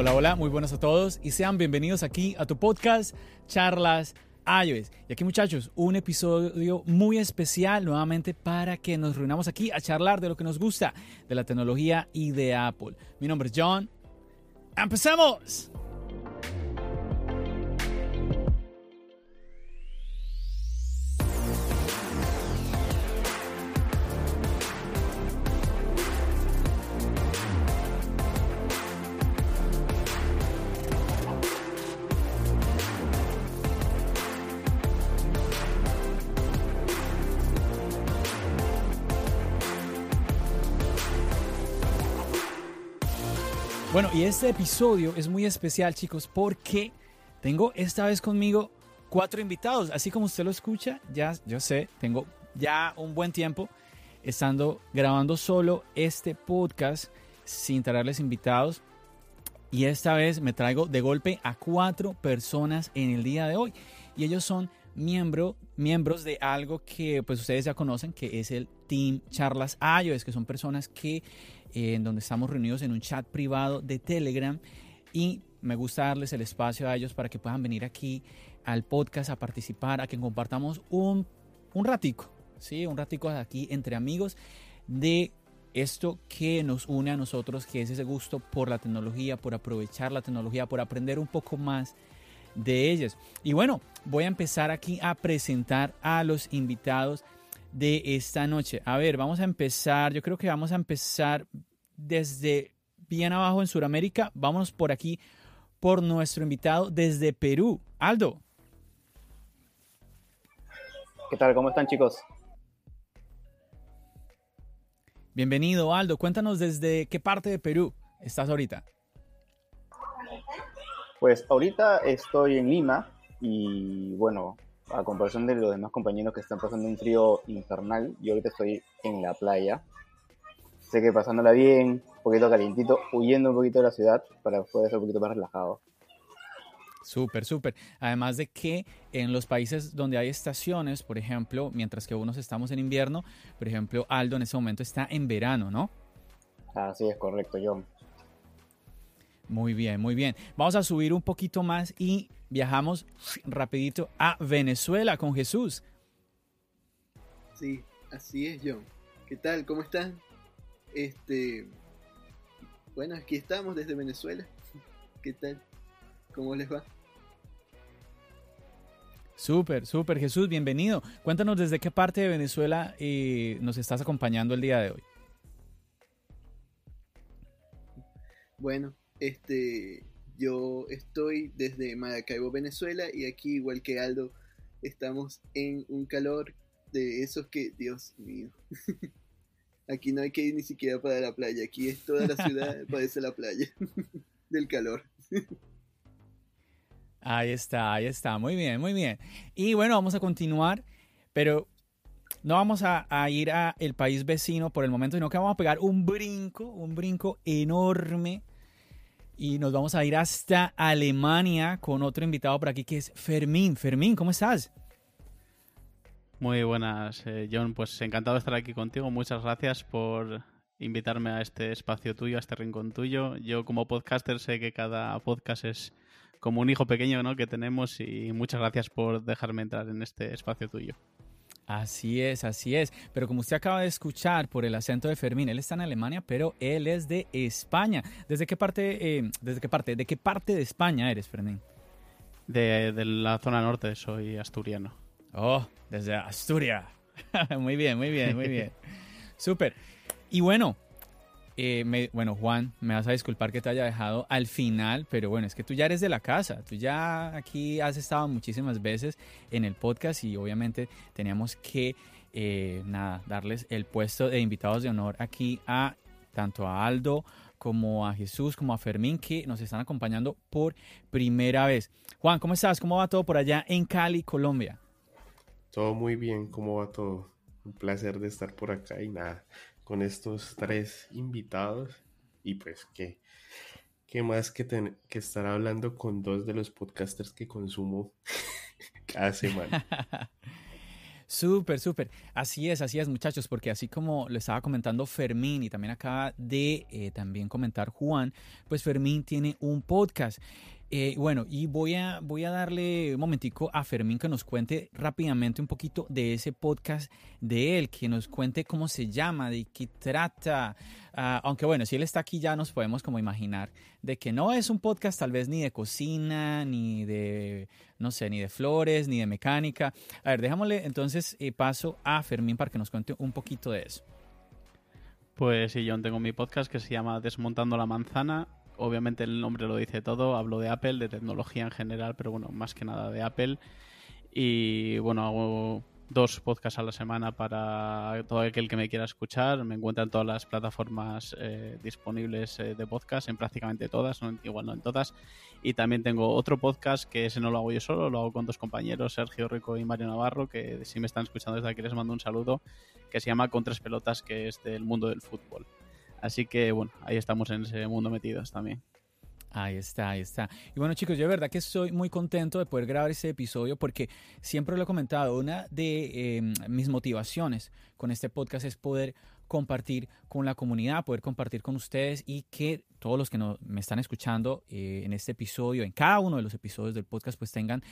Hola, hola, muy buenas a todos y sean bienvenidos aquí a tu podcast Charlas iOS. Y aquí muchachos, un episodio muy especial nuevamente para que nos reunamos aquí a charlar de lo que nos gusta de la tecnología y de Apple. Mi nombre es John. ¡Empecemos! Y este episodio es muy especial, chicos, porque tengo esta vez conmigo cuatro invitados. Así como usted lo escucha, ya yo sé, tengo ya un buen tiempo estando grabando solo este podcast sin traerles invitados. Y esta vez me traigo de golpe a cuatro personas en el día de hoy. Y ellos son miembro, miembros de algo que pues ustedes ya conocen, que es el Team Charlas iOS, que son personas que en donde estamos reunidos en un chat privado de Telegram y me gusta darles el espacio a ellos para que puedan venir aquí al podcast a participar, a que compartamos un, un ratico, ¿sí? Un ratico aquí entre amigos de esto que nos une a nosotros, que es ese gusto por la tecnología, por aprovechar la tecnología, por aprender un poco más de ellas. Y bueno, voy a empezar aquí a presentar a los invitados de esta noche. A ver, vamos a empezar, yo creo que vamos a empezar desde bien abajo en Sudamérica. Vamos por aquí por nuestro invitado desde Perú, Aldo. ¿Qué tal? ¿Cómo están chicos? Bienvenido, Aldo. Cuéntanos desde qué parte de Perú estás ahorita. Pues ahorita estoy en Lima y bueno, a comparación de los demás compañeros que están pasando un frío infernal, yo ahorita estoy en la playa. Sé que pasándola bien, un poquito calientito, huyendo un poquito de la ciudad para poder ser un poquito más relajado. Súper, súper. Además de que en los países donde hay estaciones, por ejemplo, mientras que unos estamos en invierno, por ejemplo, Aldo en ese momento está en verano, ¿no? Así es, correcto, John. Muy bien, muy bien. Vamos a subir un poquito más y viajamos rapidito a Venezuela con Jesús. Sí, así es, John. ¿Qué tal? ¿Cómo están? Este, bueno, aquí estamos desde Venezuela. ¿Qué tal? ¿Cómo les va? Súper, súper, Jesús, bienvenido. Cuéntanos desde qué parte de Venezuela eh, nos estás acompañando el día de hoy. Bueno, este, yo estoy desde Maracaibo, Venezuela, y aquí, igual que Aldo, estamos en un calor de esos que, Dios mío, aquí no hay que ir ni siquiera para la playa, aquí es toda la ciudad, parece la playa del calor. Ahí está, ahí está, muy bien, muy bien. Y bueno, vamos a continuar, pero no vamos a, a ir a el país vecino por el momento, sino que vamos a pegar un brinco, un brinco enorme y nos vamos a ir hasta Alemania con otro invitado por aquí que es Fermín. Fermín, ¿cómo estás? Muy buenas, eh, John. Pues encantado de estar aquí contigo. Muchas gracias por invitarme a este espacio tuyo, a este rincón tuyo. Yo como podcaster sé que cada podcast es como un hijo pequeño ¿no? que tenemos y muchas gracias por dejarme entrar en este espacio tuyo. Así es, así es. Pero como usted acaba de escuchar por el acento de Fermín, él está en Alemania, pero él es de España. ¿Desde qué parte, eh, desde qué parte, de qué parte de España eres, Fermín? De, de la zona norte, soy asturiano. Oh, desde Asturias. muy bien, muy bien, muy bien. Súper. Y bueno, eh, bueno, Juan, me vas a disculpar que te haya dejado al final, pero bueno, es que tú ya eres de la casa, tú ya aquí has estado muchísimas veces en el podcast y obviamente teníamos que, eh, nada, darles el puesto de invitados de honor aquí a tanto a Aldo como a Jesús, como a Fermín, que nos están acompañando por primera vez. Juan, ¿cómo estás? ¿Cómo va todo por allá en Cali, Colombia? Todo muy bien, ¿cómo va todo? Un placer de estar por acá y nada, con estos tres invitados y pues que qué más que, que estar hablando con dos de los podcasters que consumo cada semana. Súper, súper. Así es, así es, muchachos, porque así como lo estaba comentando Fermín y también acaba de eh, también comentar Juan, pues Fermín tiene un podcast. Eh, bueno, y voy a, voy a darle un momentico a Fermín que nos cuente rápidamente un poquito de ese podcast de él, que nos cuente cómo se llama, de qué trata. Ah, aunque bueno, si él está aquí ya nos podemos como imaginar de que no es un podcast tal vez ni de cocina, ni de, no sé, ni de flores, ni de mecánica. A ver, déjamosle entonces eh, paso a Fermín para que nos cuente un poquito de eso. Pues sí, yo tengo mi podcast que se llama Desmontando la Manzana obviamente el nombre lo dice todo, hablo de Apple, de tecnología en general, pero bueno, más que nada de Apple. Y bueno, hago dos podcasts a la semana para todo aquel que me quiera escuchar. Me encuentran todas las plataformas eh, disponibles eh, de podcast, en prácticamente todas, igual no en todas. Y también tengo otro podcast que ese no lo hago yo solo, lo hago con dos compañeros, Sergio Rico y Mario Navarro, que si me están escuchando desde aquí les mando un saludo, que se llama Con tres pelotas, que es del mundo del fútbol. Así que bueno, ahí estamos en ese mundo metidos también. Ahí está, ahí está. Y bueno chicos, yo de verdad que estoy muy contento de poder grabar este episodio porque siempre lo he comentado, una de em, mis motivaciones con este podcast es poder compartir con la comunidad, poder compartir con ustedes y que todos los que me están escuchando eh, en este episodio, en cada uno de los episodios del podcast, pues tengan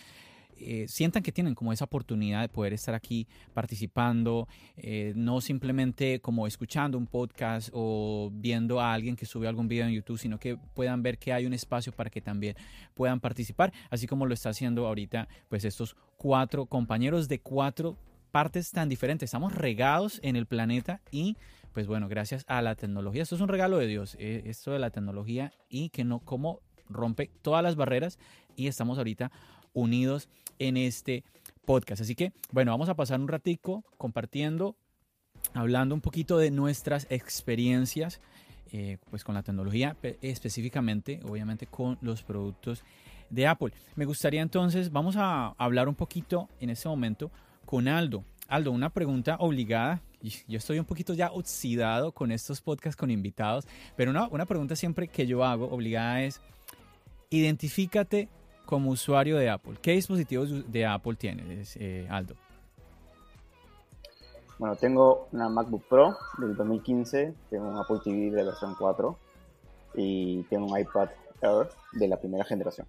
eh, sientan que tienen como esa oportunidad de poder estar aquí participando, eh, no simplemente como escuchando un podcast o viendo a alguien que sube algún video en YouTube, sino que puedan ver que hay un espacio para que también puedan participar, así como lo está haciendo ahorita pues estos cuatro compañeros de cuatro partes tan diferentes. Estamos regados en el planeta y pues bueno, gracias a la tecnología, esto es un regalo de Dios, eh, esto de la tecnología y que no como rompe todas las barreras y estamos ahorita unidos en este podcast. Así que, bueno, vamos a pasar un ratico compartiendo, hablando un poquito de nuestras experiencias, eh, pues con la tecnología, específicamente, obviamente, con los productos de Apple. Me gustaría entonces, vamos a hablar un poquito en este momento con Aldo. Aldo, una pregunta obligada. Yo estoy un poquito ya oxidado con estos podcasts con invitados, pero una, una pregunta siempre que yo hago obligada es, identifícate como usuario de Apple. ¿Qué dispositivos de Apple tienes, eh, Aldo? Bueno, tengo una MacBook Pro del 2015, tengo un Apple TV de la versión 4 y tengo un iPad Air de la primera generación.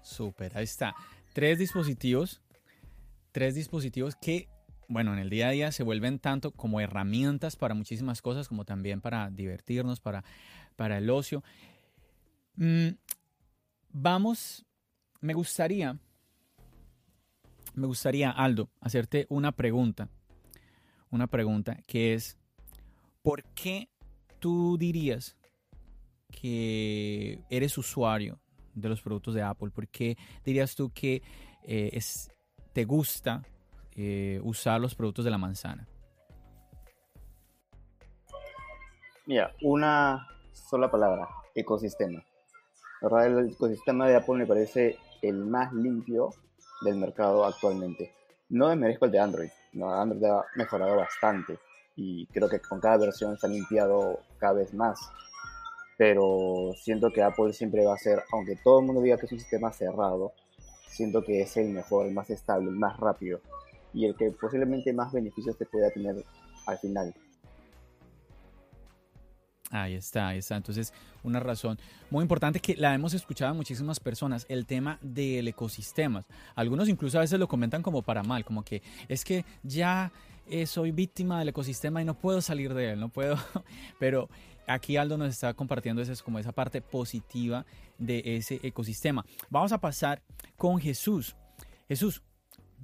Súper, ahí está. Tres dispositivos, tres dispositivos que, bueno, en el día a día se vuelven tanto como herramientas para muchísimas cosas, como también para divertirnos, para, para el ocio. Mm, Vamos, me gustaría, me gustaría, Aldo, hacerte una pregunta. Una pregunta que es, ¿por qué tú dirías que eres usuario de los productos de Apple? ¿Por qué dirías tú que eh, es, te gusta eh, usar los productos de la manzana? Mira, una sola palabra, ecosistema. La el ecosistema de Apple me parece el más limpio del mercado actualmente. No desmerezco el de Android, no, Android ha mejorado bastante y creo que con cada versión se ha limpiado cada vez más. Pero siento que Apple siempre va a ser, aunque todo el mundo diga que es un sistema cerrado, siento que es el mejor, el más estable, el más rápido y el que posiblemente más beneficios te pueda tener al final. Ahí está, ahí está. Entonces, una razón muy importante que la hemos escuchado a muchísimas personas, el tema del ecosistema. Algunos incluso a veces lo comentan como para mal, como que es que ya eh, soy víctima del ecosistema y no puedo salir de él, no puedo. Pero aquí Aldo nos está compartiendo esa, como esa parte positiva de ese ecosistema. Vamos a pasar con Jesús. Jesús,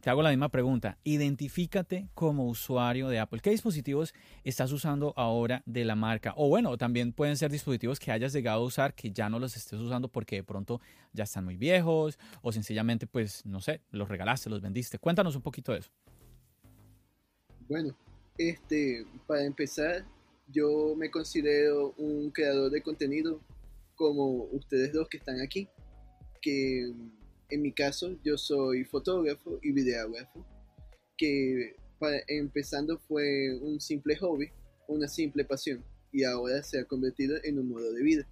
te hago la misma pregunta. Identifícate como usuario de Apple. ¿Qué dispositivos estás usando ahora de la marca? O bueno, también pueden ser dispositivos que hayas llegado a usar que ya no los estés usando porque de pronto ya están muy viejos o sencillamente, pues, no sé, los regalaste, los vendiste. Cuéntanos un poquito de eso. Bueno, este, para empezar, yo me considero un creador de contenido como ustedes dos que están aquí, que en mi caso, yo soy fotógrafo y videógrafo, que empezando fue un simple hobby, una simple pasión, y ahora se ha convertido en un modo de vida.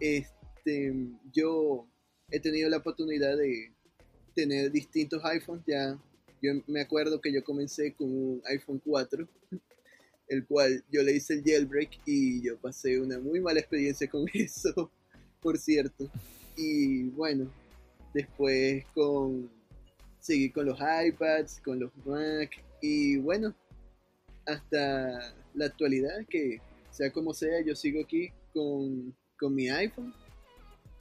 Este, yo he tenido la oportunidad de tener distintos iPhones ya Yo me acuerdo que yo comencé con un iPhone 4, el cual yo le hice el jailbreak y yo pasé una muy mala experiencia con eso, por cierto. Y bueno, después con seguí con los iPads, con los Mac y bueno, hasta la actualidad que sea como sea, yo sigo aquí con, con mi iPhone,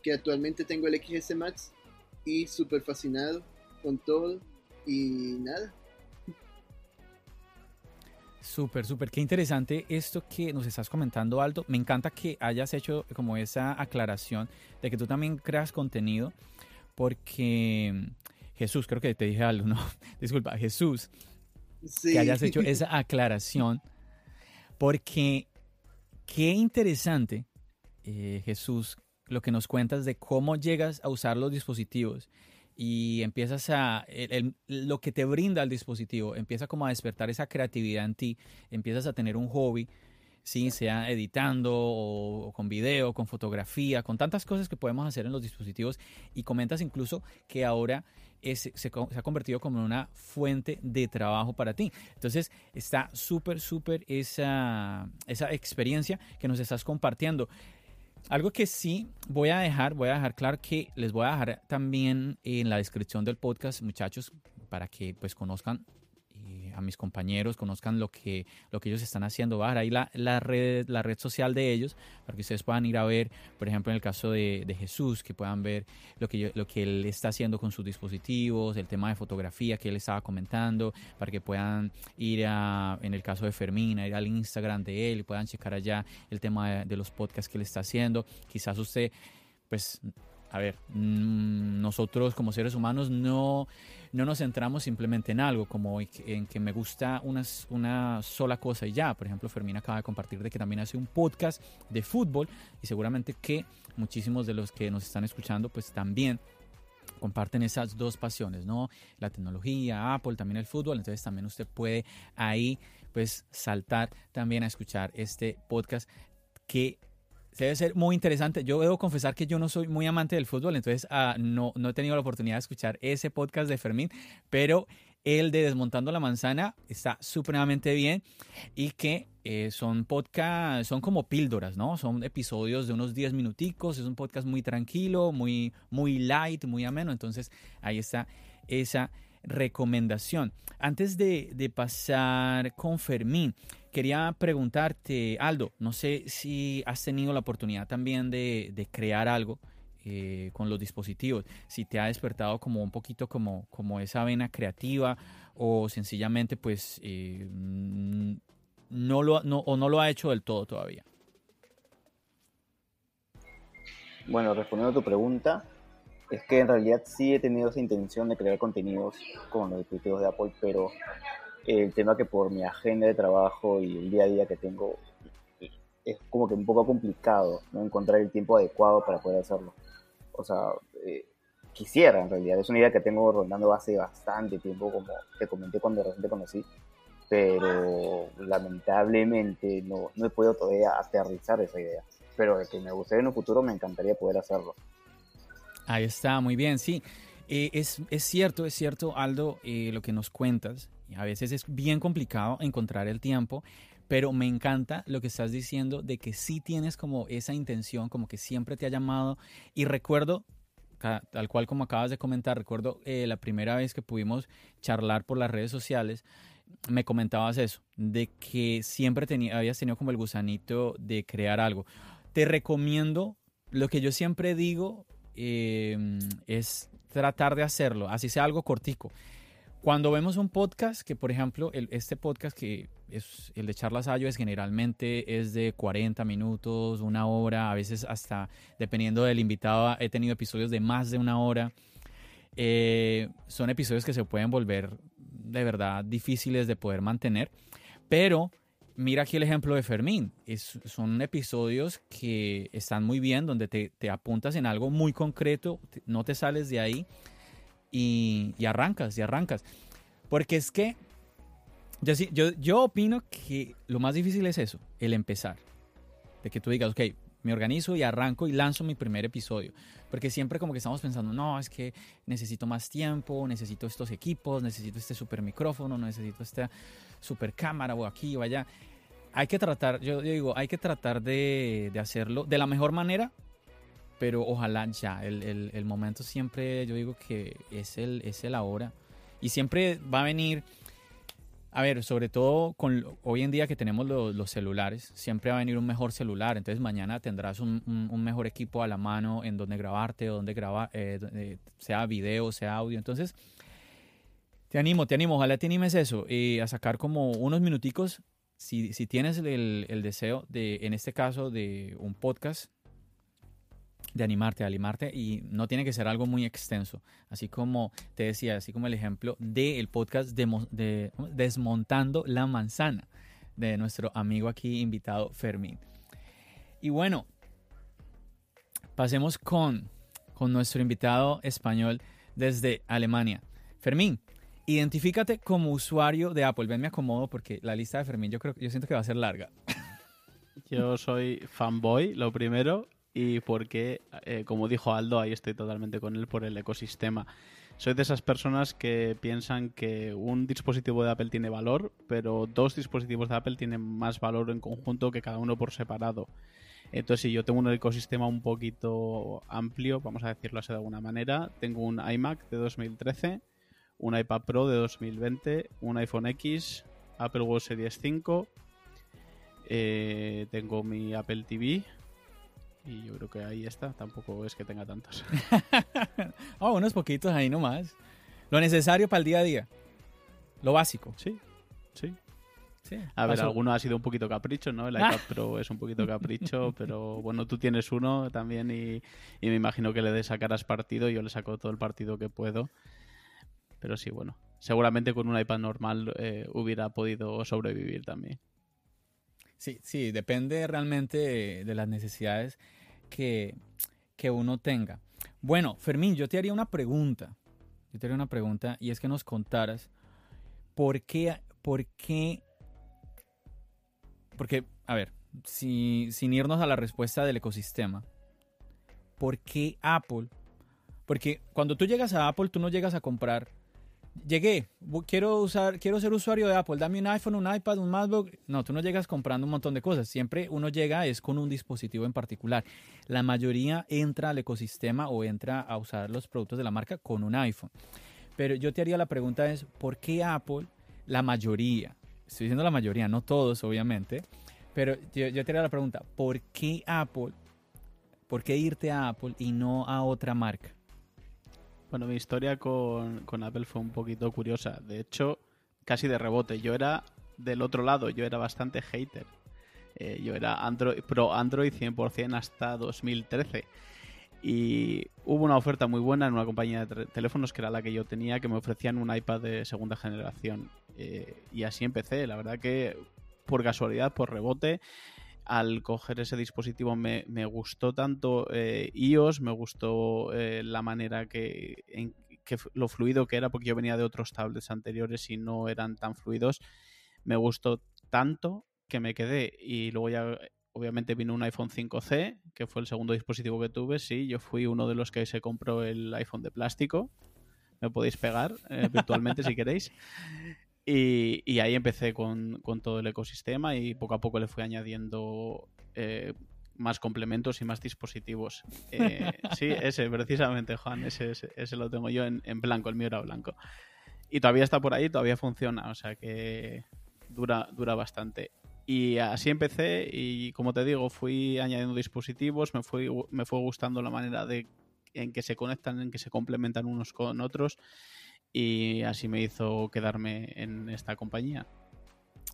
que actualmente tengo el XS Max y súper fascinado con todo y nada. Súper, súper, qué interesante esto que nos estás comentando, Aldo. Me encanta que hayas hecho como esa aclaración de que tú también creas contenido, porque Jesús, creo que te dije algo, ¿no? Disculpa, Jesús, que hayas hecho esa aclaración, porque qué interesante, eh, Jesús, lo que nos cuentas de cómo llegas a usar los dispositivos y empiezas a, lo que te brinda el dispositivo, empieza como a despertar esa creatividad en ti, empiezas a tener un hobby, ¿sí? sea editando o, con video, con fotografía, con tantas cosas que podemos hacer en los dispositivos y comentas incluso que ahora se, se, ha convertido como una fuente de trabajo para ti. Entonces está súper, súper esa, esa experiencia que nos estás compartiendo. Algo que sí voy a dejar, voy a dejar claro que les voy a dejar también en la descripción del podcast, muchachos, para que pues conozcan a mis compañeros, conozcan lo que, lo que ellos están haciendo. A ahí la, la, red, la red social de ellos para que ustedes puedan ir a ver, por ejemplo, en el caso de, de Jesús, que puedan ver lo que, lo que él está haciendo con sus dispositivos, el tema de fotografía que él estaba comentando, para que puedan ir a, en el caso de Fermín, a ir al Instagram de él y puedan checar allá el tema de, de los podcasts que él está haciendo. Quizás usted, pues, a ver, mm, nosotros como seres humanos no no nos centramos simplemente en algo, como en que me gusta una, una sola cosa y ya. Por ejemplo, Fermín acaba de compartir de que también hace un podcast de fútbol y seguramente que muchísimos de los que nos están escuchando pues también comparten esas dos pasiones, ¿no? La tecnología, Apple, también el fútbol, entonces también usted puede ahí pues saltar también a escuchar este podcast que debe ser muy interesante. Yo debo confesar que yo no soy muy amante del fútbol, entonces uh, no, no he tenido la oportunidad de escuchar ese podcast de Fermín, pero el de Desmontando la Manzana está supremamente bien y que eh, son podcast, son como píldoras, ¿no? Son episodios de unos 10 minuticos, es un podcast muy tranquilo, muy, muy light, muy ameno, entonces ahí está esa recomendación. Antes de pasar con Fermín, Quería preguntarte, Aldo, no sé si has tenido la oportunidad también de, crear algo eh, con los dispositivos, si te ha despertado como un poquito como, esa vena creativa o sencillamente pues eh, no, lo, o no lo ha hecho del todo todavía. Bueno, respondiendo a tu pregunta, es que en realidad sí he tenido esa intención de crear contenidos con los dispositivos de Apple, pero el tema que por mi agenda de trabajo y el día a día que tengo es como que un poco complicado no encontrar el tiempo adecuado para poder hacerlo. O sea, eh, quisiera en realidad, es una idea que tengo rondando hace bastante tiempo, como te comenté cuando recién te conocí, pero lamentablemente no, no he podido todavía aterrizar esa idea. Pero de que me gustaría en un futuro me encantaría poder hacerlo. Ahí está, muy bien, sí. Eh, es, es, cierto, es cierto, Aldo, eh, lo que nos cuentas. A veces es bien complicado encontrar el tiempo, pero me encanta lo que estás diciendo de que sí tienes como esa intención, como que siempre te ha llamado. Y recuerdo, tal cual como acabas de comentar, recuerdo eh, la primera vez que pudimos charlar por las redes sociales, me comentabas eso, de que siempre tenía, habías tenido como el gusanito de crear algo. Te recomiendo, lo que yo siempre digo em, es tratar de hacerlo, así sea algo cortico. Cuando vemos un podcast, que por ejemplo, este podcast que es el de Charlas Ayo es generalmente es de 40 minutos, una hora, a veces hasta, dependiendo del invitado, he tenido episodios de más de una hora. Eh, son episodios que se pueden volver de verdad difíciles de poder mantener, pero mira aquí el ejemplo de Fermín. Es, son episodios que están muy bien, donde te, te, apuntas en algo muy concreto, no te sales de ahí y, arrancas, y arrancas. Porque es que yo, yo, yo opino que lo más difícil es eso, el empezar. De que tú digas, ok, me organizo y arranco y lanzo mi primer episodio. Porque siempre como que estamos pensando, no, es que necesito más tiempo, necesito estos equipos, necesito este super micrófono, necesito esta super cámara o aquí o allá. Hay que tratar, yo digo, hay que tratar de, de hacerlo de la mejor manera, pero ojalá ya, el, el, el, momento siempre, yo digo que es el, es el ahora. Y siempre va a venir a ver, sobre todo con hoy en día que tenemos los, celulares, siempre va a venir un mejor celular. Entonces mañana tendrás un, mejor equipo a la mano en donde grabarte o donde grabar, eh, eh, sea video, sea audio. Entonces, te animo, te animo, ojalá te animes eso, y a sacar como unos minuticos, si, si tienes el, el deseo de, en este caso, de un podcast de animarte, de animarte y no tiene que ser algo muy extenso. Así como te decía, así como el ejemplo del podcast de, Desmontando la Manzana de nuestro amigo aquí invitado Fermín. Y bueno, pasemos con, con nuestro invitado español desde Alemania. Fermín, identifícate como usuario de Apple. Ven, me acomodo porque la lista de Fermín yo creo yo siento que va a ser larga. Yo soy fanboy, lo primero, y porque, eh, como dijo Aldo, ahí estoy totalmente con él por el ecosistema. Soy de esas personas que piensan que un dispositivo de Apple tiene valor, pero dos dispositivos de Apple tienen más valor en conjunto que cada uno por separado. Entonces, si yo tengo un ecosistema un poquito amplio, vamos a decirlo así de alguna manera, tengo un iMac de 2013, un iPad Pro de 2020, un iPhone X, Apple Watch Series 5, eh, tengo mi Apple TV, y yo creo que ahí está, tampoco es que tenga tantos. oh, unos poquitos ahí nomás. Lo necesario para el día a día. Lo básico. Sí, sí. sí a ver, alguno ha sido un poquito capricho, ¿no? El iPad Pro es un poquito capricho, pero bueno, tú tienes uno también y, me imagino que le sacarás partido. Yo le saco todo el partido que puedo. Pero sí, bueno, seguramente con un iPad normal eh, hubiera podido sobrevivir también. Sí, sí, depende realmente de las necesidades que, uno tenga. Bueno, Fermín, yo te haría una pregunta. Yo te haría una pregunta y es que nos contaras por qué, por qué, porque, a ver, si, sin irnos a la respuesta del ecosistema, ¿por qué Apple? Porque cuando tú llegas a Apple, tú no llegas a comprar llegué, quiero usar, quiero ser usuario de Apple, dame un iPhone, un iPad, un MacBook. No, tú no llegas comprando un montón de cosas. Siempre uno llega es con un dispositivo en particular. La mayoría entra al ecosistema o entra a usar los productos de la marca con un iPhone. Pero yo te haría la pregunta es, ¿por qué Apple, la mayoría, estoy diciendo la mayoría, no todos obviamente, pero yo, yo te haría la pregunta, ¿por qué Apple, por qué irte a Apple y no a otra marca? Bueno, mi historia con, Apple fue un poquito curiosa. De hecho, casi de rebote. Yo era del otro lado, yo era bastante hater. Eh, yo era Android, pro Android 100% hasta 2013. Y hubo una oferta muy buena en una compañía de teléfonos que era la que yo tenía, que me ofrecían un iPad de segunda generación. Eh, y así empecé. La verdad que por casualidad, por rebote, al coger ese dispositivo me, gustó tanto eh, iOS, me gustó eh, la manera que, lo fluido que era, porque yo venía de otros tablets anteriores y no eran tan fluidos. Me gustó tanto que me quedé y luego ya obviamente vino un iPhone 5C, que fue el segundo dispositivo que tuve. Sí, yo fui uno de los que se compró el iPhone de plástico. Me podéis pegar eh, virtualmente si queréis. Y, ahí empecé con, todo el ecosistema y poco a poco le fui añadiendo eh, más complementos y más dispositivos. Eh, sí, ese, precisamente, Juan, ese, ese, lo tengo yo en, blanco, el mío era blanco. Y todavía está por ahí, todavía funciona, o sea que dura, dura bastante. Y así empecé y como te digo, fui añadiendo dispositivos, me fue, me fue gustando la manera de en que se conectan, en que se complementan unos con otros y así me hizo quedarme en esta compañía.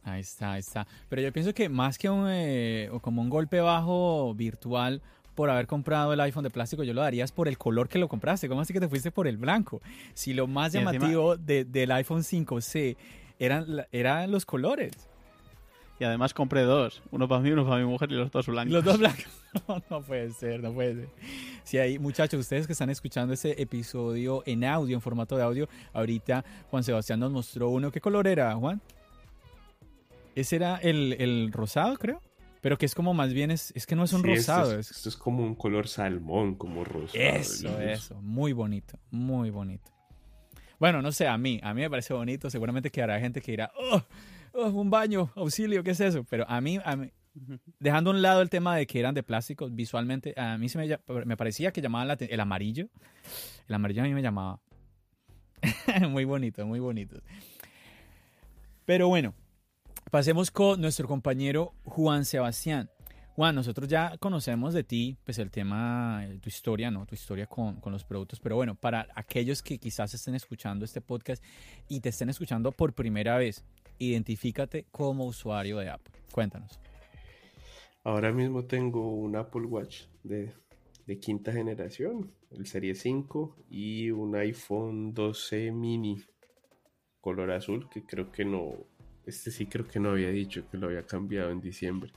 Ahí está, ahí está. Pero yo pienso que más que un, eh, como un golpe bajo virtual por haber comprado el iPhone de plástico, yo lo darías por el color que lo compraste. ¿Cómo así que te fuiste por el blanco? Si lo más llamativo del iPhone 5C eran, eran los colores. Y además compré dos, uno para mí, uno para mi mujer y los dos blancos. Los dos blancos. No, puede ser, no puede ser. Si hay muchachos, ustedes que están escuchando ese episodio en audio, en formato de audio, ahorita Juan Sebastián nos mostró uno. ¿Qué color era, Juan? Ese era el, el rosado, creo. Pero que es como más bien, es, es que no es un Sí, esto rosado. es- es- Esto es como un color salmón, como rosado. Eso, eso. Muy bonito, muy bonito. Bueno, no sé, a mí, a mí me parece bonito. Seguramente que habrá gente que dirá, oh, oh, un baño, auxilio, ¿qué es eso? Pero a mí, a mí, dejando a un lado el tema de que eran de plástico, visualmente, a mí se me, me parecía que llamaban la el amarillo. El amarillo a mí me llamaba. muy bonito, muy bonito. Pero bueno, pasemos con nuestro compañero Juan Sebastián. Juan, nosotros ya conocemos de ti, pues el tema, eh, tu historia, ¿no? Tu historia con, con los productos, pero bueno, para aquellos que quizás estén escuchando este podcast y te estén escuchando por primera vez, identifícate como usuario de Apple. Cuéntanos. Ahora mismo tengo un Apple Watch de, de quinta generación, el Serie 5, y un iPhone 12 mini color azul, que creo que no, este sí creo que no había dicho que lo había cambiado en diciembre.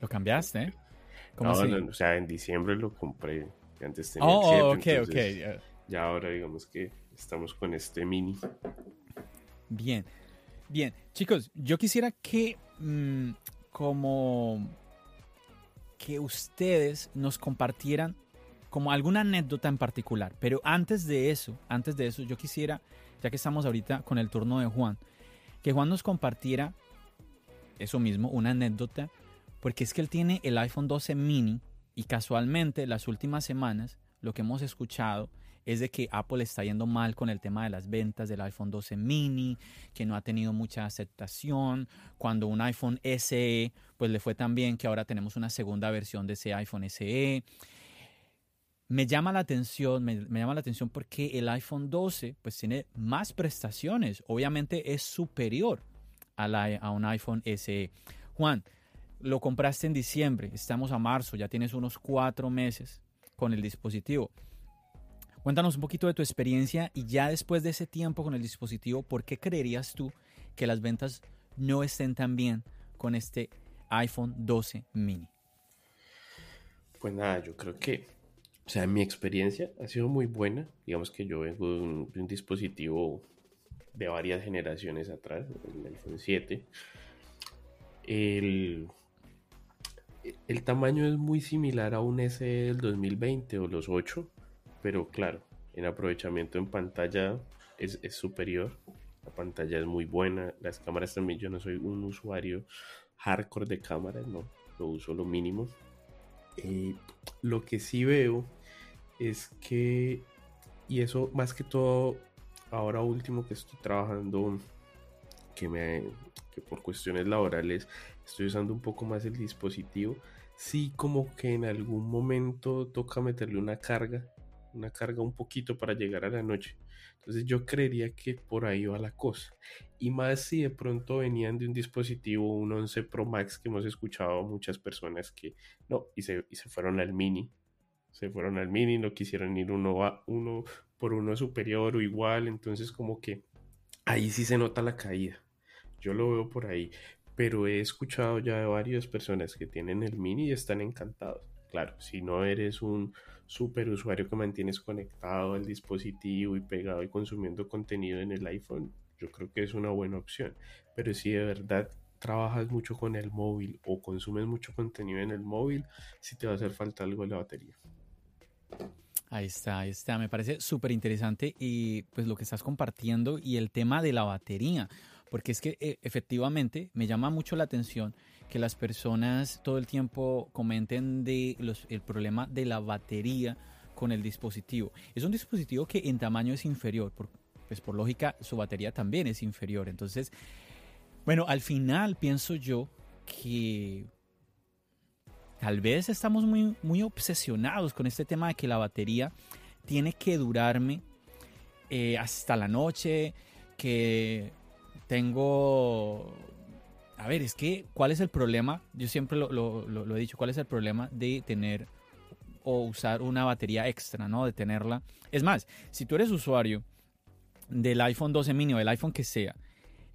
¿Lo cambiaste? eh? ¿Cómo No, así? no, o sea, en diciembre lo compré, antes tenía Oh, el oh, 7, ok, ok. entonces Ya ahora digamos que estamos con este mini. Bien, bien. Chicos, yo quisiera que mm, como que ustedes nos compartieran como alguna anécdota en particular. Pero antes de eso, antes de eso, yo quisiera, ya que estamos ahorita con el turno de Juan, que Juan nos compartiera eso mismo, una anécdota, porque es que él tiene el iPhone 12 mini y casualmente las últimas semanas lo que hemos escuchado es de que Apple está yendo mal con el tema de las ventas del iPhone 12 mini, que no ha tenido mucha aceptación, cuando un iPhone SE pues le fue tan bien que ahora tenemos una segunda versión de ese iPhone SE. Me llama la atención, me, llama la atención porque el iPhone 12 pues tiene más prestaciones, obviamente es superior a, a un iPhone SE. Juan, lo compraste en diciembre, estamos a marzo, ya tienes unos cuatro meses con el dispositivo. Cuéntanos un poquito de tu experiencia y ya después de ese tiempo con el dispositivo, ¿por qué creerías tú que las ventas no estén tan bien con este iPhone 12 mini? Pues nada, yo creo que, o sea, mi experiencia ha sido muy buena. Digamos que yo vengo de un, dispositivo de varias generaciones atrás, el iPhone 7. El, el tamaño es muy similar a un S del 2020 o los 8, pero claro, en aprovechamiento en pantalla es, superior. La pantalla es muy buena. Las cámaras también, yo no soy un usuario hardcore de cámaras, no, lo uso lo mínimo. Eh, lo que sí veo es que, y eso más que todo, ahora último que estoy trabajando, que, me, que por cuestiones laborales estoy usando un poco más el dispositivo, sí como que en algún momento toca meterle una carga, una carga un poquito para llegar a la noche. Entonces yo creería que por ahí va la cosa. Y más si de pronto venían de un dispositivo, un 11 Pro Max, que hemos escuchado a muchas personas que no, y se, y se fueron al mini. Se fueron al mini, no quisieron ir uno, a, uno por uno superior o igual. Entonces como que ahí sí se nota la caída. Yo lo veo por ahí. Pero he escuchado ya de varias personas que tienen el mini y están encantados. Claro, si no eres un super usuario que mantienes conectado al dispositivo y pegado y consumiendo contenido en el iPhone, yo creo que es una buena opción. Pero si de verdad trabajas mucho con el móvil o consumes mucho contenido en el móvil, sí te va a hacer falta algo de la batería. Ahí está, ahí está. Me parece súper interesante y pues lo que estás compartiendo y el tema de la batería, porque es que eh, efectivamente me llama mucho la atención que las personas todo el tiempo comenten el problema de la batería con el dispositivo. Es un dispositivo que en tamaño es inferior, por, pues por lógica su batería también es inferior. Entonces, bueno, al final pienso yo que tal vez estamos muy, muy obsesionados con este tema de que la batería tiene que durarme eh, hasta la noche, que tengo... A ver, es que, ¿cuál es el problema? Yo siempre lo, he dicho, ¿cuál es el problema de tener o usar una batería extra, ¿no? De tenerla. Es más, si tú eres usuario del iPhone 12 mini o del iPhone que sea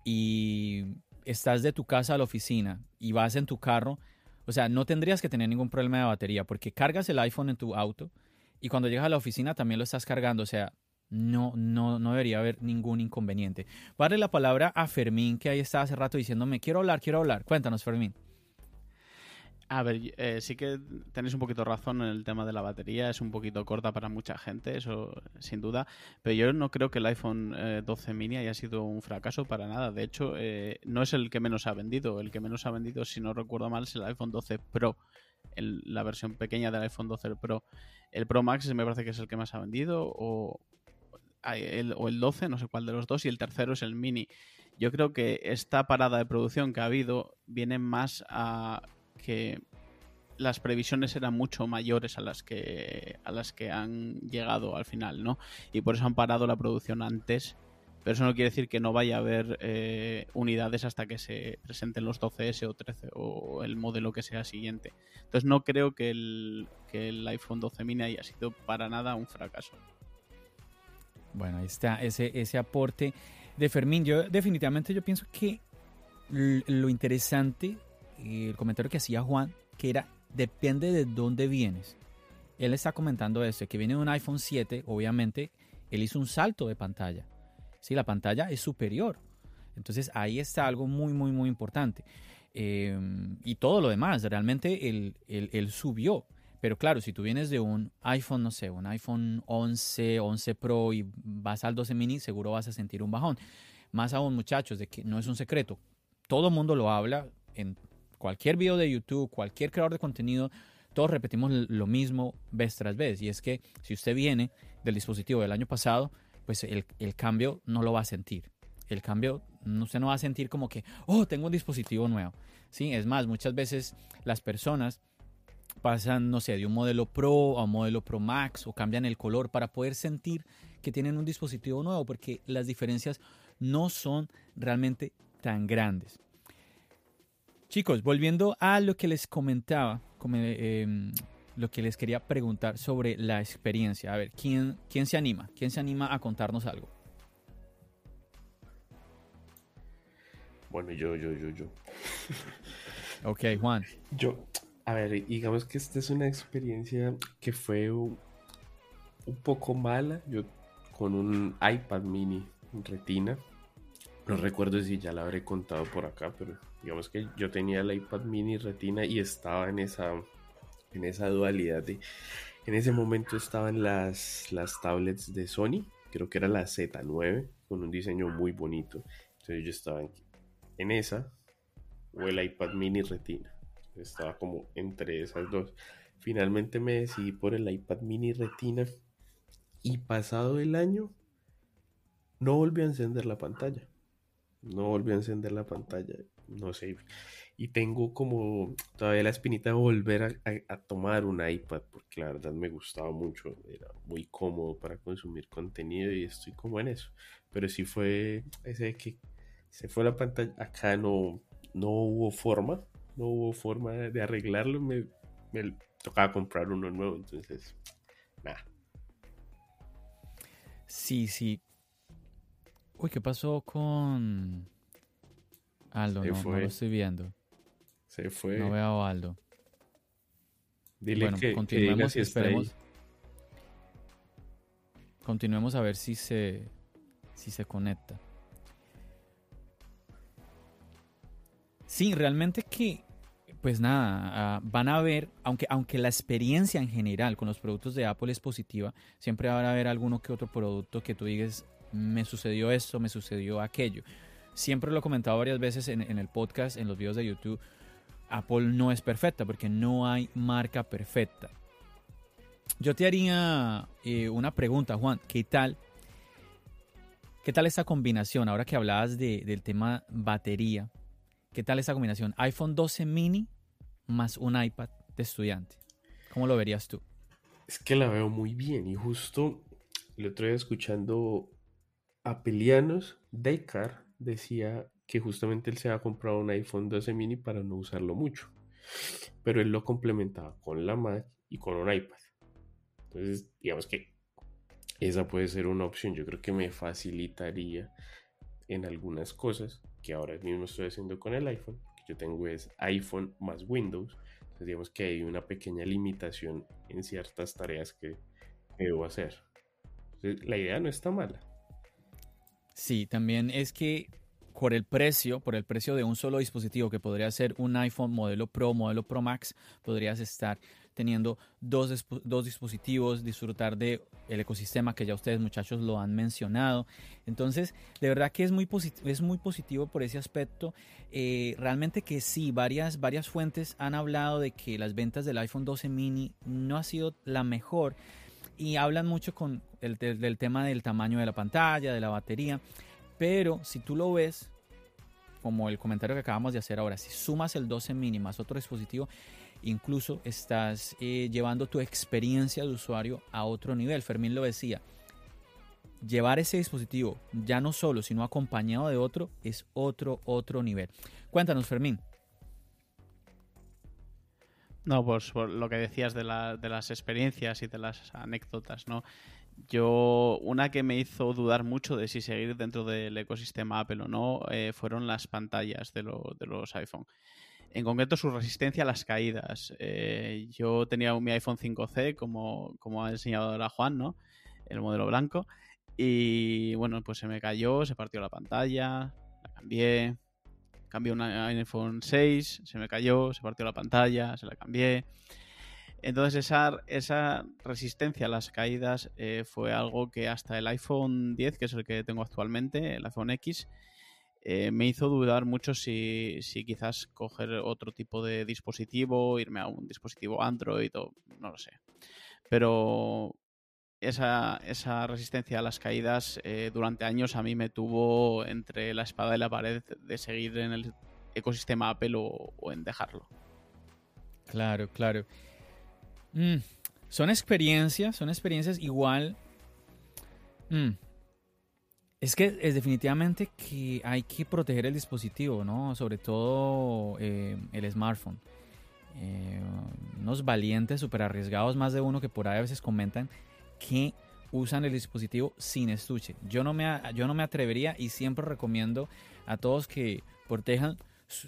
y estás de tu casa a la oficina y vas en tu carro, o sea, no tendrías que tener ningún problema de batería porque cargas el iPhone en tu auto y cuando llegas a la oficina también lo estás cargando. O sea, No, no, no debería haber ningún inconveniente. Darle la palabra a Fermín, que ahí estaba hace rato diciéndome, quiero hablar, quiero hablar. Cuéntanos, Fermín. A ver, eh, sí que tenéis un poquito razón en el tema de la batería, es un poquito corta para mucha gente, eso sin duda, pero yo no creo que el iPhone 12 eh, mini haya sido un fracaso para nada, de hecho eh, no es el que menos ha vendido, el que menos ha vendido, si no recuerdo mal, es el iPhone 12 Pro, la versión pequeña del iPhone 12 Pro. El Pro Max me parece que es el que más ha vendido, o el 12, no sé cuál de los dos, y el tercero es el mini. Yo creo que esta parada de producción que ha habido viene más a que las previsiones eran mucho mayores a las que a las que han llegado al final, ¿no? Y por eso han parado la producción antes. Pero eso no quiere decir que no vaya a haber eh, unidades hasta que se presenten los 12S o 13 o el modelo que sea siguiente. Entonces no creo que el, que el iPhone 12 mini haya sido para nada un fracaso. Bueno, ahí está ese, ese aporte de Fermín. Yo definitivamente yo pienso que lo interesante el comentario que hacía Juan, que era, depende de dónde vienes. Él está comentando eso, que viene de un iPhone 7, obviamente, él hizo un salto de pantalla. Sí, la pantalla es superior. Entonces ahí está algo muy, muy, muy importante. Em, y todo lo demás, realmente él, él, subió. Pero claro, si tú vienes de un iPhone, no sé, un iPhone 11, 11 Pro y vas al 12 mini, seguro vas a sentir un bajón. Más aún, muchachos, de que no es un secreto. Todo el mundo lo habla en cualquier video de YouTube, cualquier creador de contenido, todos repetimos lo mismo vez tras vez. Y es que si usted viene del dispositivo del año pasado, pues el, cambio no lo va a sentir. El cambio, usted no va a sentir como que, oh, tengo un dispositivo nuevo. ¿Sí? Es más, muchas veces las personas pasan, no sé, de un modelo Pro a un modelo Pro Max o cambian el color para poder sentir que tienen un dispositivo nuevo, porque las diferencias no son realmente tan grandes. Chicos, volviendo a lo que les comentaba, como, em, lo que les quería preguntar sobre la experiencia. A ver, ¿quién, ¿quién se anima? ¿Quién se anima a contarnos algo? Bueno, yo, yo, yo, yo. ok, Juan. Yo, a ver, digamos que esta es una experiencia que fue un, poco mala. Yo con un iPad mini retina. No recuerdo si ya la habré contado por acá, pero Digamos que yo tenía el iPad mini retina y estaba en esa, en esa dualidad de... En ese momento estaban las, las tablets de Sony, creo que era la Z9, con un diseño muy bonito. Entonces yo estaba en, esa o el iPad mini retina. Estaba como entre esas dos. Finalmente me decidí por el iPad mini retina y pasado el año no volví a encender la pantalla. No volví a encender la pantalla no sé. Y tengo como todavía la espinita de volver a, tomar un iPad, porque la verdad me gustaba mucho, era muy cómodo para consumir contenido y estoy como en eso. Pero si fue ese que se fue la pantalla, acá no, no hubo forma, no hubo forma de arreglarlo, me, me tocaba comprar uno nuevo, entonces, nada. Sí, sí. Uy, ¿qué pasó con Aldo, no, lo estoy viendo. Se fue. No veo a Aldo. Dile bueno, que, continuemos y esperemos. Continuemos a ver si se, si se conecta. Sí, realmente que, pues nada, ah, van a ver, aunque, aunque la experiencia en general con los productos de Apple es positiva, siempre va a haber alguno que otro producto que tú digas, me sucedió esto, me sucedió aquello siempre lo he comentado varias veces en, el podcast, en los videos de YouTube, Apple no es perfecta porque no hay marca perfecta. Yo te haría eh, una pregunta, Juan. ¿Qué tal? ¿Qué tal esta combinación? Ahora que hablabas del tema batería, ¿qué tal esta combinación? iPhone 12 mini más un iPad de estudiante. ¿Cómo lo verías tú? Es que la veo muy bien y justo el otro día escuchando a Pelianos Descartes decía que justamente él se había comprado un iPhone 12 mini para no usarlo mucho. Pero él lo complementaba con la Mac y con un iPad. Entonces, digamos que esa puede ser una opción. Yo creo que me facilitaría en algunas cosas que ahora mismo estoy haciendo con el iPhone. Que yo tengo es iPhone más Windows. Entonces, digamos que hay una pequeña limitación en ciertas tareas que debo hacer. La idea no está mala. Sí, también es que por el precio, por el precio de un solo dispositivo que podría ser un iPhone modelo Pro, modelo Pro Max, podrías estar teniendo dos, dos dispositivos, disfrutar del el ecosistema que ya ustedes muchachos lo han mencionado. Entonces, de verdad que es muy, es muy positivo por ese aspecto. Eh, realmente que sí, varias, varias fuentes han hablado de que las ventas del iPhone 12 mini no ha sido la mejor y hablan mucho con el, del tema del tamaño de la pantalla, de la batería. Pero si tú lo ves, como el comentario que acabamos de hacer ahora, si sumas el 12 mini más otro dispositivo, incluso estás eh, llevando tu experiencia de usuario a otro nivel. Fermín lo decía, llevar ese dispositivo ya no solo, sino acompañado de otro, es otro, otro nivel. Cuéntanos, Fermín. No, pues por lo que decías de, de las experiencias y de las anécdotas, ¿no? Yo, una que me hizo dudar mucho de si seguir dentro del ecosistema Apple o no, eh, fueron las pantallas de, de, los iPhone. En concreto, su resistencia a las caídas. Eh, yo tenía mi iPhone 5C, como, como ha enseñado ahora Juan, ¿no? El modelo blanco. Y bueno, pues se me cayó, se partió la pantalla, la cambié. Cambié un iPhone 6, se me cayó, se partió la pantalla, se la cambié. Entonces esa, esa resistencia a las caídas eh, fue algo que hasta el iPhone 10, que es el que tengo actualmente, el iPhone X, eh, me hizo dudar mucho si, si, quizás coger otro tipo de dispositivo, irme a un dispositivo Android o no lo sé. Pero esa, esa resistencia a las caídas eh, durante años a mí me tuvo entre la espada y la pared de seguir en el ecosistema Apple o, o en dejarlo. Claro, claro. Mm, son experiencias, son experiencias igual. Mm, es que es definitivamente que hay que proteger el dispositivo, ¿no? Sobre todo eh, el smartphone. Eh, unos valientes, súper arriesgados, más de uno que por ahí a veces comentan que usan el dispositivo sin estuche. Yo no me, yo no me atrevería y siempre recomiendo a todos que protejan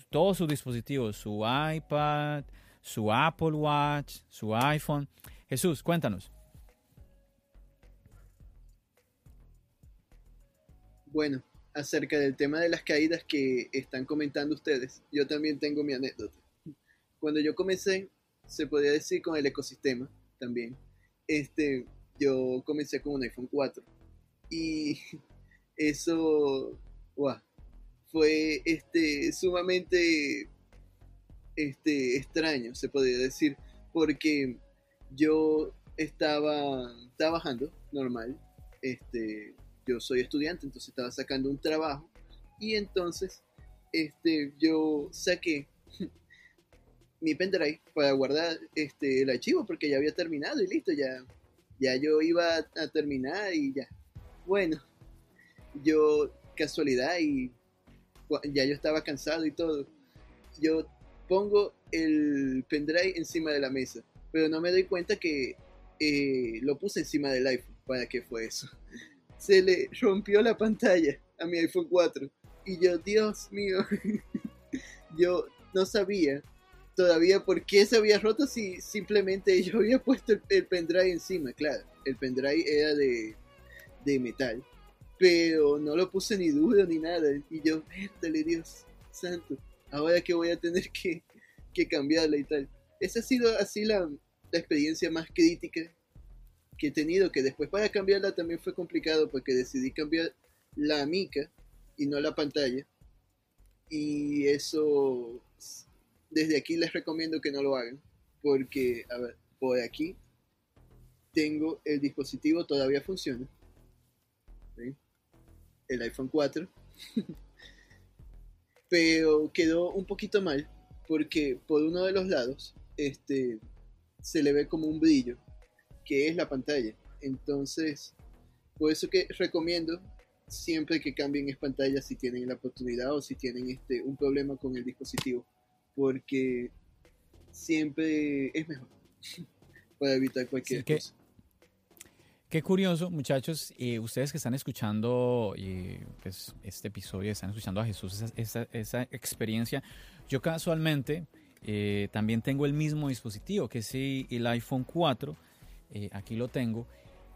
todos sus dispositivos, su iPad, su Apple Watch, su iPhone. Jesús, cuéntanos. Bueno, acerca del tema de las caídas que están comentando ustedes, yo también tengo mi anécdota. Cuando yo comencé, se podría decir con el ecosistema también, este, yo comencé con un iPhone 4 y eso, fue este, sumamente este, extraño, se podría decir, porque yo estaba trabajando normal, este, yo soy estudiante, entonces estaba sacando un trabajo y entonces este, yo saqué mi pendrive para guardar este, el archivo porque ya había terminado y listo, ya, ya yo iba a terminar y ya. Bueno, yo casualidad y ya yo estaba cansado y todo. Yo pongo el pendrive encima de la mesa, pero no me doy cuenta que eh, lo puse encima del iPhone. ¿Para qué fue eso? Se le rompió la pantalla a mi iPhone 4 y yo, Dios mío, yo no sabía todavía por qué se había roto si simplemente yo había puesto el, pendrive encima. Claro, el pendrive era de, de metal, pero no lo puse ni duro ni nada. Y yo, vértale, Dios santo ahora que voy a tener que, cambiarla y tal. Esa ha sido así la, experiencia más crítica que he tenido, que después para cambiarla también fue complicado porque decidí cambiar la mica y no la pantalla. Y eso, desde aquí les recomiendo que no lo hagan, porque, a ver, por aquí tengo el dispositivo, todavía funciona. El iPhone 4. pero quedó un poquito mal porque por uno de los lados este, se le ve como un brillo, que es la pantalla. Entonces, por eso que recomiendo siempre que cambien es pantalla si tienen la oportunidad o si tienen este, un problema con el dispositivo, porque siempre es mejor para evitar cualquier cosa. Qué curioso, muchachos, eh, ustedes que están escuchando eh, pues, este episodio, están escuchando a Jesús, esa, experiencia. Yo casualmente eh, también tengo el mismo dispositivo, que es el iPhone 4, aquí lo tengo,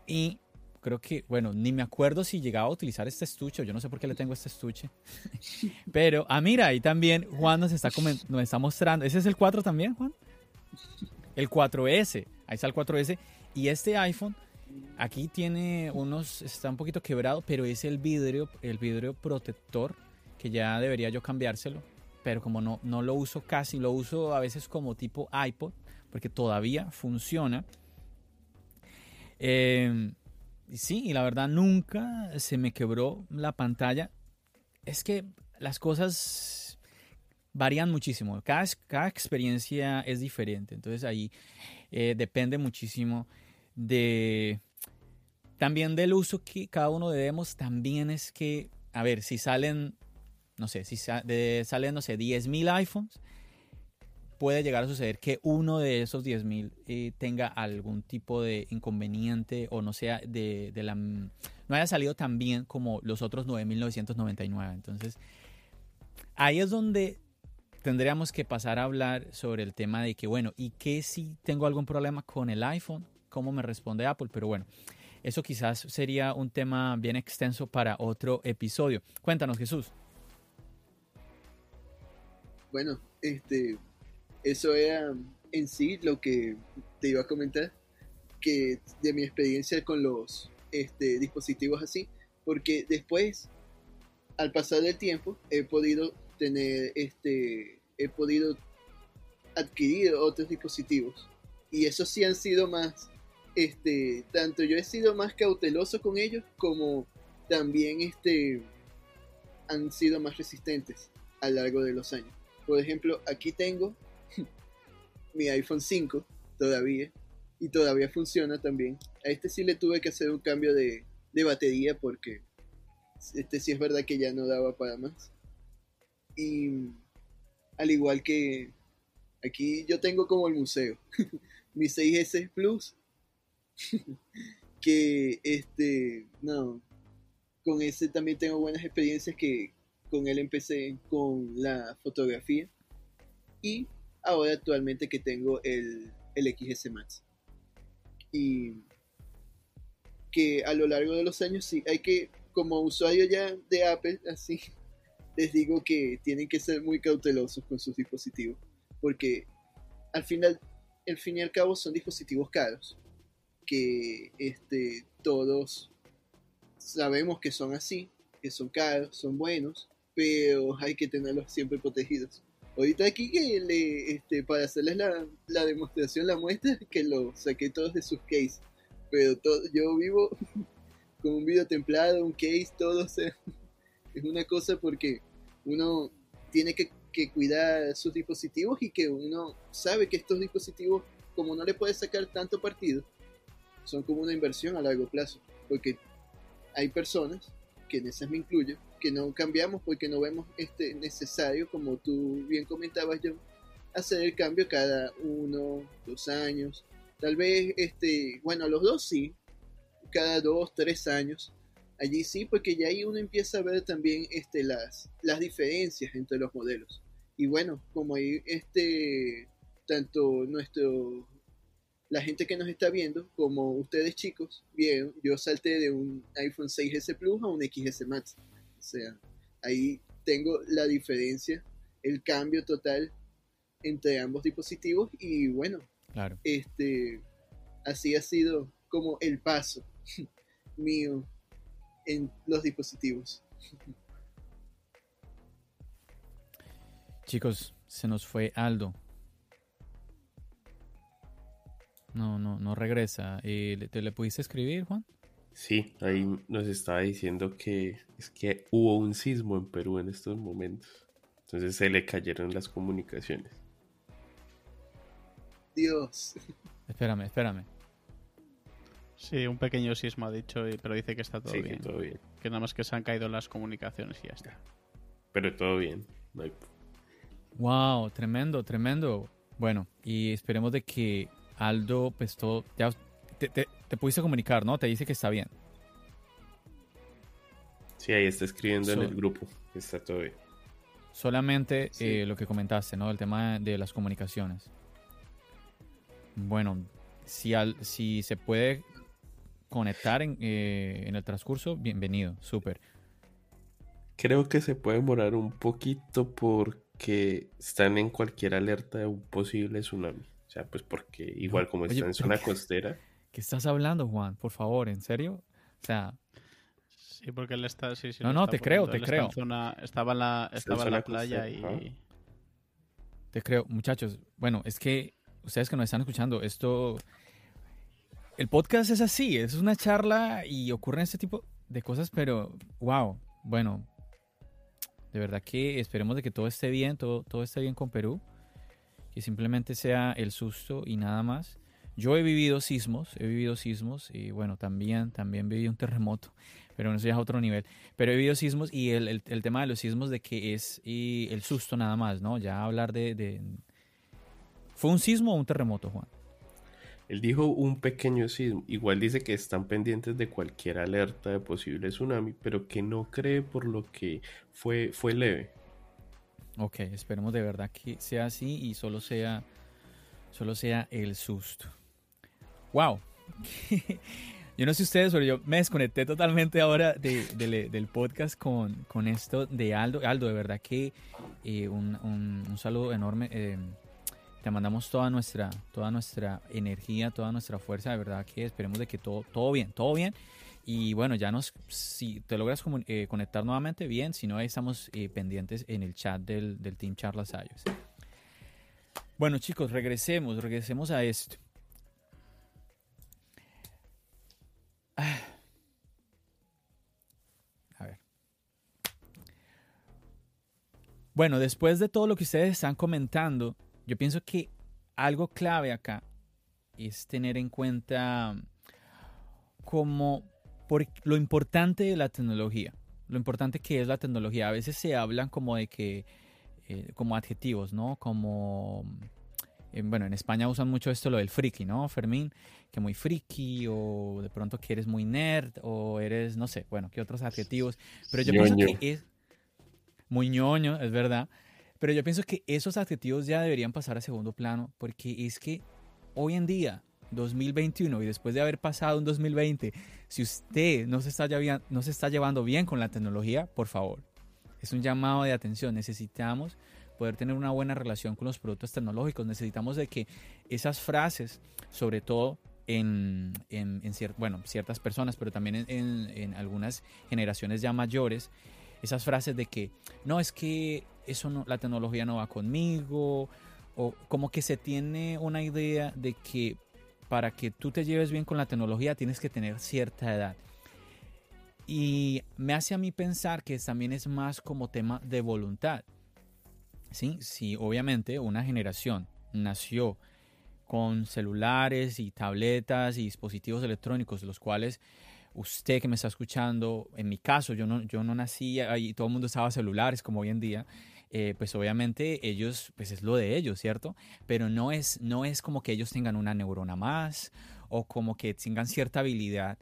y creo que, bueno, ni me acuerdo si llegaba a utilizar este estuche, yo no sé por qué le tengo este estuche. Pero, ah, mira, ahí también Juan nos está, nos está mostrando. ¿Ese es el 4 también, Juan? El 4S, ahí está el 4S. Y este iPhone, aquí tiene unos, está un poquito quebrado, pero es el vidrio, el vidrio protector, que ya debería yo cambiárselo. Pero como no, no lo uso casi, lo uso a veces como tipo iPod, porque todavía funciona. Eh, sí, y la verdad nunca se me quebró la pantalla. Es que las cosas varían muchísimo. Cada, cada experiencia es diferente. Entonces ahí eh, depende muchísimo de... También del uso que cada uno debemos. También es que, a ver, si salen, no sé, si salen, no sé, 10.000 iPhones, puede llegar a suceder que uno de esos 10.000 eh, tenga algún tipo de inconveniente o no sea de, la no haya salido tan bien como los otros 9.999. Entonces, ahí es donde tendríamos que pasar a hablar sobre el tema de que, bueno, ¿y qué si tengo algún problema con el iPhone? ¿Cómo me responde Apple? Pero bueno, eso quizás sería un tema bien extenso para otro episodio. Cuéntanos, Jesús. Bueno, este, eso era en sí lo que te iba a comentar, que de mi experiencia con los este, dispositivos así, porque después, al pasar del tiempo, he podido tener, este, he podido adquirir otros dispositivos y esos sí han sido más, este, tanto yo he sido más cauteloso con ellos como también, este, han sido más resistentes a lo largo de los años. Por ejemplo, aquí tengo mi iPhone 5 todavía y todavía funciona también. A este sí le tuve que hacer un cambio de, batería porque este sí es verdad que ya no daba para más. Y al igual que aquí yo tengo como el museo, mi 6S Plus, que este, no, con ese también tengo buenas experiencias que con él empecé con la fotografía y ahora actualmente que tengo el, el XS Max. Y que a lo largo de los años sí, hay que, como usuario ya de Apple, así, les digo que tienen que ser muy cautelosos con sus dispositivos, porque al final, al fin y al cabo son dispositivos caros, que este, todos sabemos que son así, que son caros, son buenos, pero hay que tenerlos siempre protegidos. Ahorita aquí que le, este, para hacerles la, demostración, la muestra, que lo saqué todos de sus case. Pero yo vivo con un video templado, un case, todo, o sea, es una cosa porque uno tiene que, que, cuidar sus dispositivos y que uno sabe que estos dispositivos, como no le puede sacar tanto partido, son como una inversión a largo plazo. Porque hay personas, que en esas me incluyo, que no cambiamos porque no vemos este necesario, como tú bien comentabas, John, hacer el cambio cada uno, dos años. Tal vez, este, bueno, los dos sí, cada dos, tres años. Allí sí, porque ya ahí uno empieza a ver también este, las, las diferencias entre los modelos. Y bueno, como ahí este, tanto nuestro, la gente que nos está viendo, como ustedes chicos, bien, yo salté de un iPhone 6S Plus a un XS Max. O sea, ahí tengo la diferencia, el cambio total entre ambos dispositivos y bueno, claro. este, así ha sido como el paso mío en los dispositivos. Chicos, se nos fue Aldo. No, no, no regresa. Eh, ¿Te le pudiste escribir, Juan? Sí, ahí nos estaba diciendo que es que hubo un sismo en Perú en estos momentos. Entonces se le cayeron las comunicaciones. Dios. Espérame, espérame. Sí, un pequeño sismo ha dicho, pero dice que está todo, sí, bien. Que todo bien. Que nada más que se han caído las comunicaciones y ya está. Pero todo bien. Wow, tremendo, tremendo. Bueno, y esperemos de que Aldo, pues todo, ya te, te pudiste comunicar, ¿no? Te dice que está bien. Sí, ahí está escribiendo en el grupo, está todo bien. Solamente eh, lo que comentaste, ¿no? El tema de las comunicaciones. Bueno, si, al, si se puede conectar en, eh, en el transcurso, bienvenido, súper. Creo que se puede demorar un poquito porque están en cualquier alerta de un posible tsunami. O sea, pues porque igual como Oye, está en zona costera, ¿Qué estás hablando, Juan? Por favor, ¿en serio? O sea, Sí, porque él está. Sí, sí, No, no, está te creo, te Él está en creo. zona- estaba en la, estaba en playa y. te creo. Muchachos, bueno, es que ustedes que nos están escuchando, esto... El podcast es así, es una charla y ocurren este tipo de cosas, pero wow, bueno, de verdad que esperemos de que todo esté bien, todo, todo esté bien con Perú, que simplemente sea el susto y nada más. Yo he vivido sismos, he vivido sismos y bueno, también, también viví un terremoto, pero eso ya es otro nivel. Pero he vivido sismos y el, el- el tema de los sismos de que es y el susto nada más, ¿no? Ya hablar de, de... ¿Fue un sismo o un terremoto, Juan? él dijo un pequeño sismo. Igual dice que están pendientes de cualquier alerta de posible tsunami, pero que no cree por lo que fue, fue leve. Ok, esperemos de verdad que sea así y solo sea, solo sea el susto. Wow. yo no sé ustedes, pero yo me desconecté totalmente ahora de- de- del podcast con, con esto de Aldo. Aldo, de verdad que eh, un, un- un saludo enorme. eh, te mandamos toda nuestra, toda nuestra energía, toda nuestra fuerza. De verdad que esperemos de que todo, todo bien, todo bien. Y bueno, ya nos, si te logras eh, conectar nuevamente, bien. Si no, ahí estamos eh, pendientes en el chat del, del Team Charlas iOS. Bueno, chicos, regresemos, regresemos a esto. A ver. Bueno, después de todo lo que ustedes están comentando, yo pienso que algo clave acá es tener en cuenta como por lo importante de la tecnología, lo importante que es la tecnología. A veces se hablan como de que, eh, como adjetivos, ¿no? Como, bueno, en España usan mucho esto, lo del friki, ¿no, Fermín? Que muy friki, o de pronto que eres muy nerd, o eres, no sé, bueno, ¿qué otros adjetivos? Pero yo pienso Ñoño. que es muy ñoño, es verdad. Pero yo pienso que esos adjetivos ya deberían pasar a segundo plano, porque es que hoy en día, 2021, y después de haber pasado un 2020, si usted no se está, no se está llevando bien con la tecnología, por favor, es un llamado de atención. Necesitamos poder tener una buena relación con los productos tecnológicos. Necesitamos de que esas frases, sobre todo en, en, en cier- bueno, ciertas personas, pero también en, en- algunas generaciones ya mayores, esas frases de que no es que eso no, la tecnología no va conmigo, o como que se tiene una idea de que para que tú te lleves bien con la tecnología tienes que tener cierta edad. Y me hace a mí pensar que también es más como tema de voluntad. ¿Sí? Si obviamente una generación nació con celulares y tabletas y dispositivos electrónicos, los cuales usted que me está escuchando, en mi caso, yo no, yo no nací y todo el mundo estaba celulares como hoy en día, eh, pues obviamente ellos, pues es lo de ellos, ¿cierto? Pero no es, no es como que ellos tengan una neurona más o como que tengan cierta habilidad,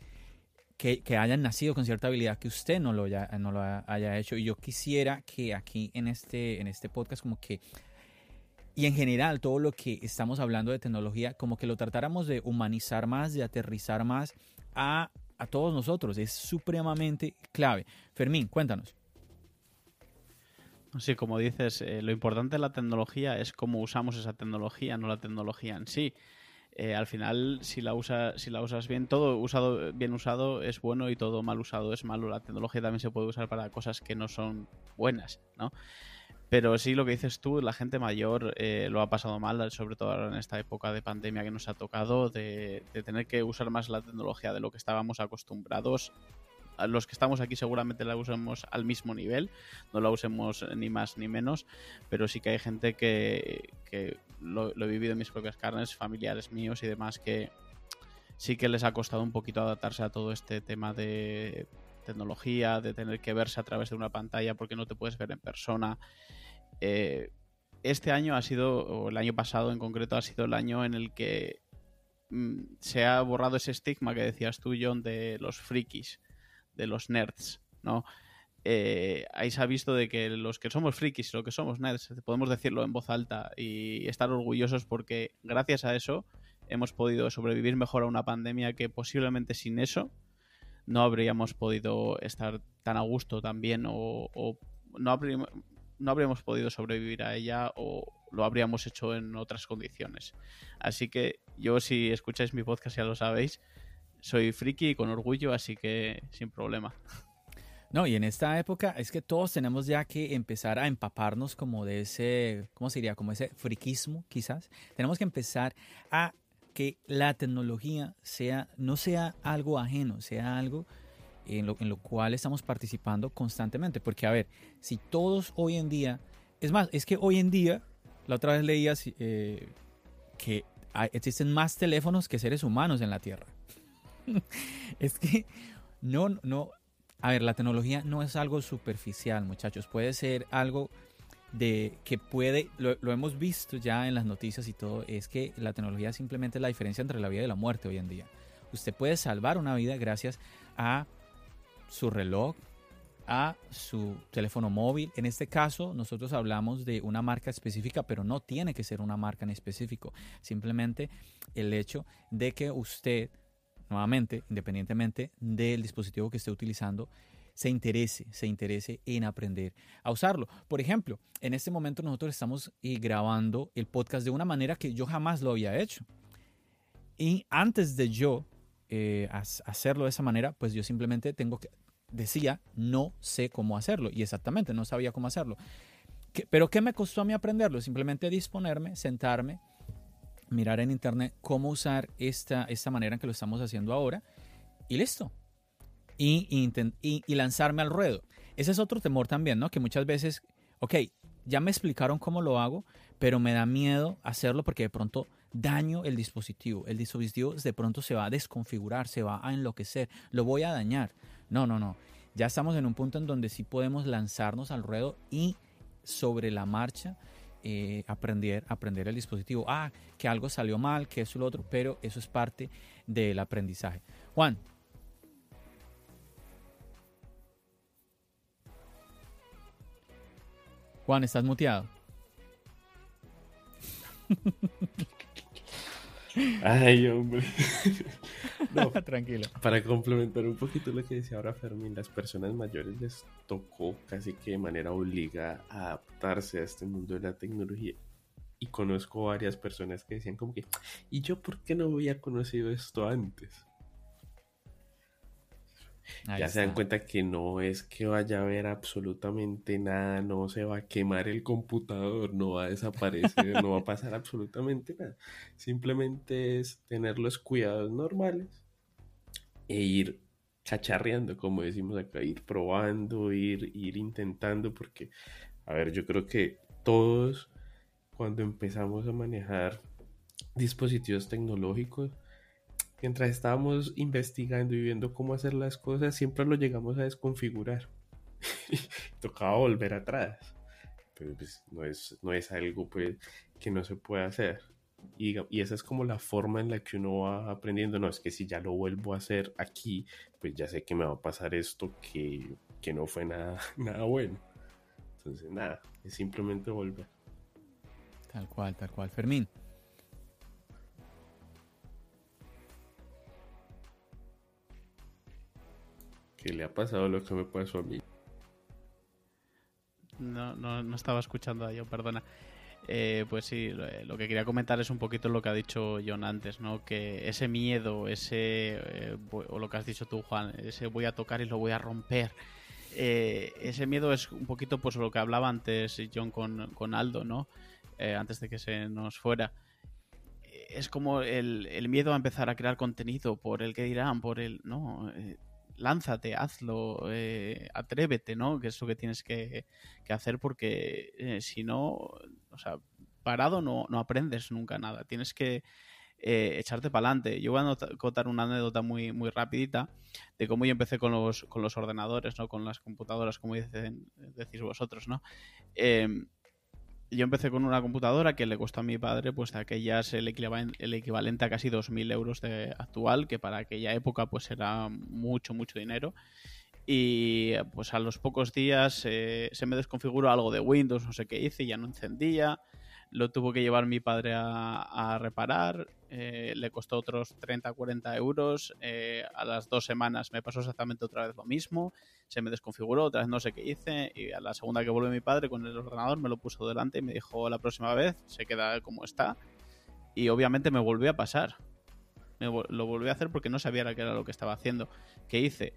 que, que hayan nacido con cierta habilidad que usted no lo, haya, no lo haya hecho. Y yo quisiera que aquí en este, en este podcast como que y en general todo lo que estamos hablando de tecnología, como que lo tratáramos de humanizar más, de aterrizar más a, a todos nosotros. Es supremamente clave. Fermín, cuéntanos. Sí, como dices, eh, lo importante de la tecnología es cómo usamos esa tecnología, no la tecnología en sí. Eh, al final, si la, usa, si la usas bien, todo usado, bien usado es bueno y todo mal usado es malo. La tecnología también se puede usar para cosas que no son buenas, ¿no? Pero sí, lo que dices tú, la gente mayor eh, lo ha pasado mal, sobre todo ahora en esta época de pandemia que nos ha tocado, de, de tener que usar más la tecnología de lo que estábamos acostumbrados. Los que estamos aquí seguramente la usamos al mismo nivel, no la usemos ni más ni menos, pero sí que hay gente que, lo he vivido en mis propias carnes, familiares míos y demás, que sí que les ha costado un poquito adaptarse a todo este tema de tecnología, de tener que verse a través de una pantalla porque no te puedes ver en persona. Eh, este año ha sido, o el año pasado en concreto, ha sido el año en el que mm, se ha borrado ese estigma que decías tú, John, de los frikis, de los nerds, ¿no? Eh, ahí se ha visto de que los que somos frikis, lo que somos nerds, podemos decirlo en voz alta y estar orgullosos porque gracias a eso hemos podido sobrevivir mejor a una pandemia que posiblemente sin eso no habríamos podido estar tan a gusto también o, o no, no habríamos podido sobrevivir a ella o lo habríamos hecho en otras condiciones. Así que yo si escucháis mi podcast ya lo sabéis, soy friki con orgullo, así que sin problema. No, y en esta época es que todos tenemos ya que empezar a empaparnos como de ese, ¿cómo se diría? Como ese friquismo, quizás. Tenemos que empezar a que la tecnología sea, no sea algo ajeno, sea algo en lo, en lo cual estamos participando constantemente. Porque, a ver, si todos hoy en día, es más, es que hoy en día, la otra vez leía eh, que existen más teléfonos que seres humanos en la Tierra. es que no, no, a ver, la tecnología no es algo superficial, muchachos. Puede ser algo de que puede, lo, hemos visto ya en las noticias y todo, es que la tecnología simplemente es la diferencia entre la vida y la muerte hoy en día. Usted puede salvar una vida gracias a su reloj, a su teléfono móvil. En este caso, nosotros hablamos de una marca específica, pero no tiene que ser una marca en específico. Simplemente el hecho de que usted nuevamente, independientemente del dispositivo que esté utilizando, se interese, se interese en aprender a usarlo. Por ejemplo, en este momento nosotros estamos eh, grabando el podcast de una manera que yo jamás lo había hecho. Y antes de yo eh, hacerlo de esa manera, pues yo simplemente tengo que, decía, no sé cómo hacerlo. Y exactamente, no sabía cómo hacerlo. ¿Pero qué me costó a mí aprenderlo? Simplemente disponerme, sentarme, mirar en internet cómo usar esta, esta manera en que lo estamos haciendo ahora y listo. Y, y, y, lanzarme al ruedo. Ese es otro temor también, ¿no? Que muchas veces, ok, ya me explicaron cómo lo hago, pero me da miedo hacerlo porque de pronto daño el dispositivo. El dispositivo de pronto se va a desconfigurar, se va a enloquecer, lo voy a dañar. No, no, no. Ya estamos en un punto en donde sí podemos lanzarnos al ruedo y sobre la marcha eh, aprender, aprender el dispositivo. Ah, que algo salió mal, que eso y lo otro, pero eso es parte del aprendizaje. Juan. Juan, ¿estás muteado? Ay, hombre. no, tranquilo. Para complementar un poquito lo que decía ahora Fermín, las personas mayores les tocó casi que de manera obligada adaptarse a este mundo de la tecnología. Y conozco varias personas que decían como que, ¿y yo por qué no había conocido esto antes? Ya se dan cuenta que no es que vaya a haber absolutamente nada, no se va a quemar el computador, no va a desaparecer, no va a pasar absolutamente nada. Simplemente es tener los cuidados normales e ir cacharreando, como decimos acá, ir probando, ir, ir intentando, porque, a ver, yo creo que todos cuando empezamos a manejar dispositivos tecnológicos, mientras estábamos investigando y viendo cómo hacer las cosas, siempre lo llegamos a desconfigurar. Tocaba volver atrás. Pero pues no es, no es algo pues, que no se puede hacer. Y, y, esa es como la forma en la que uno va aprendiendo. No, es que si ya lo vuelvo a hacer aquí, pues ya sé que me va a pasar esto que, que no fue nada, nada bueno. Entonces, nada, es simplemente volver. Tal cual, tal cual. Fermín. Le ha pasado lo que me pasó a mí. No, no, no estaba escuchando a yo, perdona. Eh, pues sí, lo, que quería comentar es un poquito lo que ha dicho John antes, ¿no? Que ese miedo, ese, eh, o lo que has dicho tú, Juan, ese voy a tocar y lo voy a romper. Eh, ese miedo es un poquito pues lo que hablaba antes John con, con Aldo, ¿no? antes de que se nos fuera. Es como el, el, miedo a empezar a crear contenido por el que dirán, por el... No, lánzate, hazlo, eh, atrévete, ¿no? Que es lo que tienes que, hacer porque eh, si no, o sea, parado no, no aprendes nunca nada. Tienes que eh, echarte para adelante. Yo voy a contar una anécdota muy, muy rapidita de cómo yo empecé con los, con los ordenadores, ¿no? Con las computadoras, como dicen, decís vosotros, ¿no? Yo empecé con una computadora que le costó a mi padre, pues de aquellas el, el equivalente a casi 2.000 euros de actual, que para aquella época pues era mucho, mucho dinero. Y pues a los pocos días eh, se me desconfiguró algo de Windows, no sé qué hice, ya no encendía, lo tuvo que llevar mi padre a, reparar, eh, le costó otros 30, 40 euros, eh, a las dos semanas me pasó exactamente otra vez lo mismo, se me desconfiguró, otra vez no sé qué hice, y a la segunda que volvió mi padre con el ordenador me lo puso delante y me dijo la próxima vez se queda como está, y obviamente me volvió a pasar. lo volví a hacer porque no sabía qué era lo que estaba haciendo. ¿Qué hice?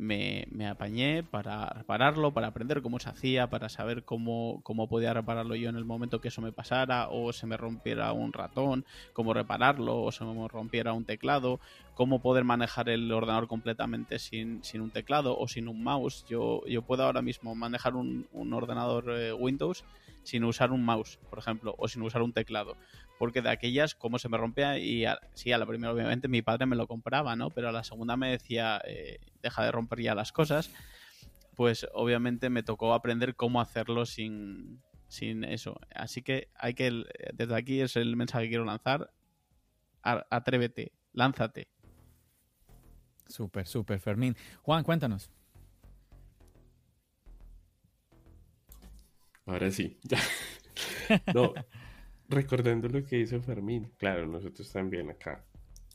Me, apañé para repararlo, para aprender cómo se hacía, para saber cómo, cómo podía repararlo yo en el momento que eso me pasara, o se me rompiera un ratón, cómo repararlo, o se me rompiera un teclado, cómo poder manejar el ordenador completamente sin, un teclado o sin un mouse. Yo, yo puedo ahora mismo manejar un, ordenador eh, Windows sin usar un mouse, por ejemplo, o sin usar un teclado porque de aquellas, como se me rompía, y sí, a la primera obviamente mi padre me lo compraba, ¿no? Pero a la segunda me decía, eh, deja de romper ya las cosas, pues obviamente me tocó aprender cómo hacerlo sin, sin eso. Así que hay que, desde aquí es el mensaje que quiero lanzar, atrévete, lánzate. Súper, súper, Fermín. Juan, cuéntanos. Ahora sí, ya. no, recordando lo que hizo Fermín, claro, nosotros también acá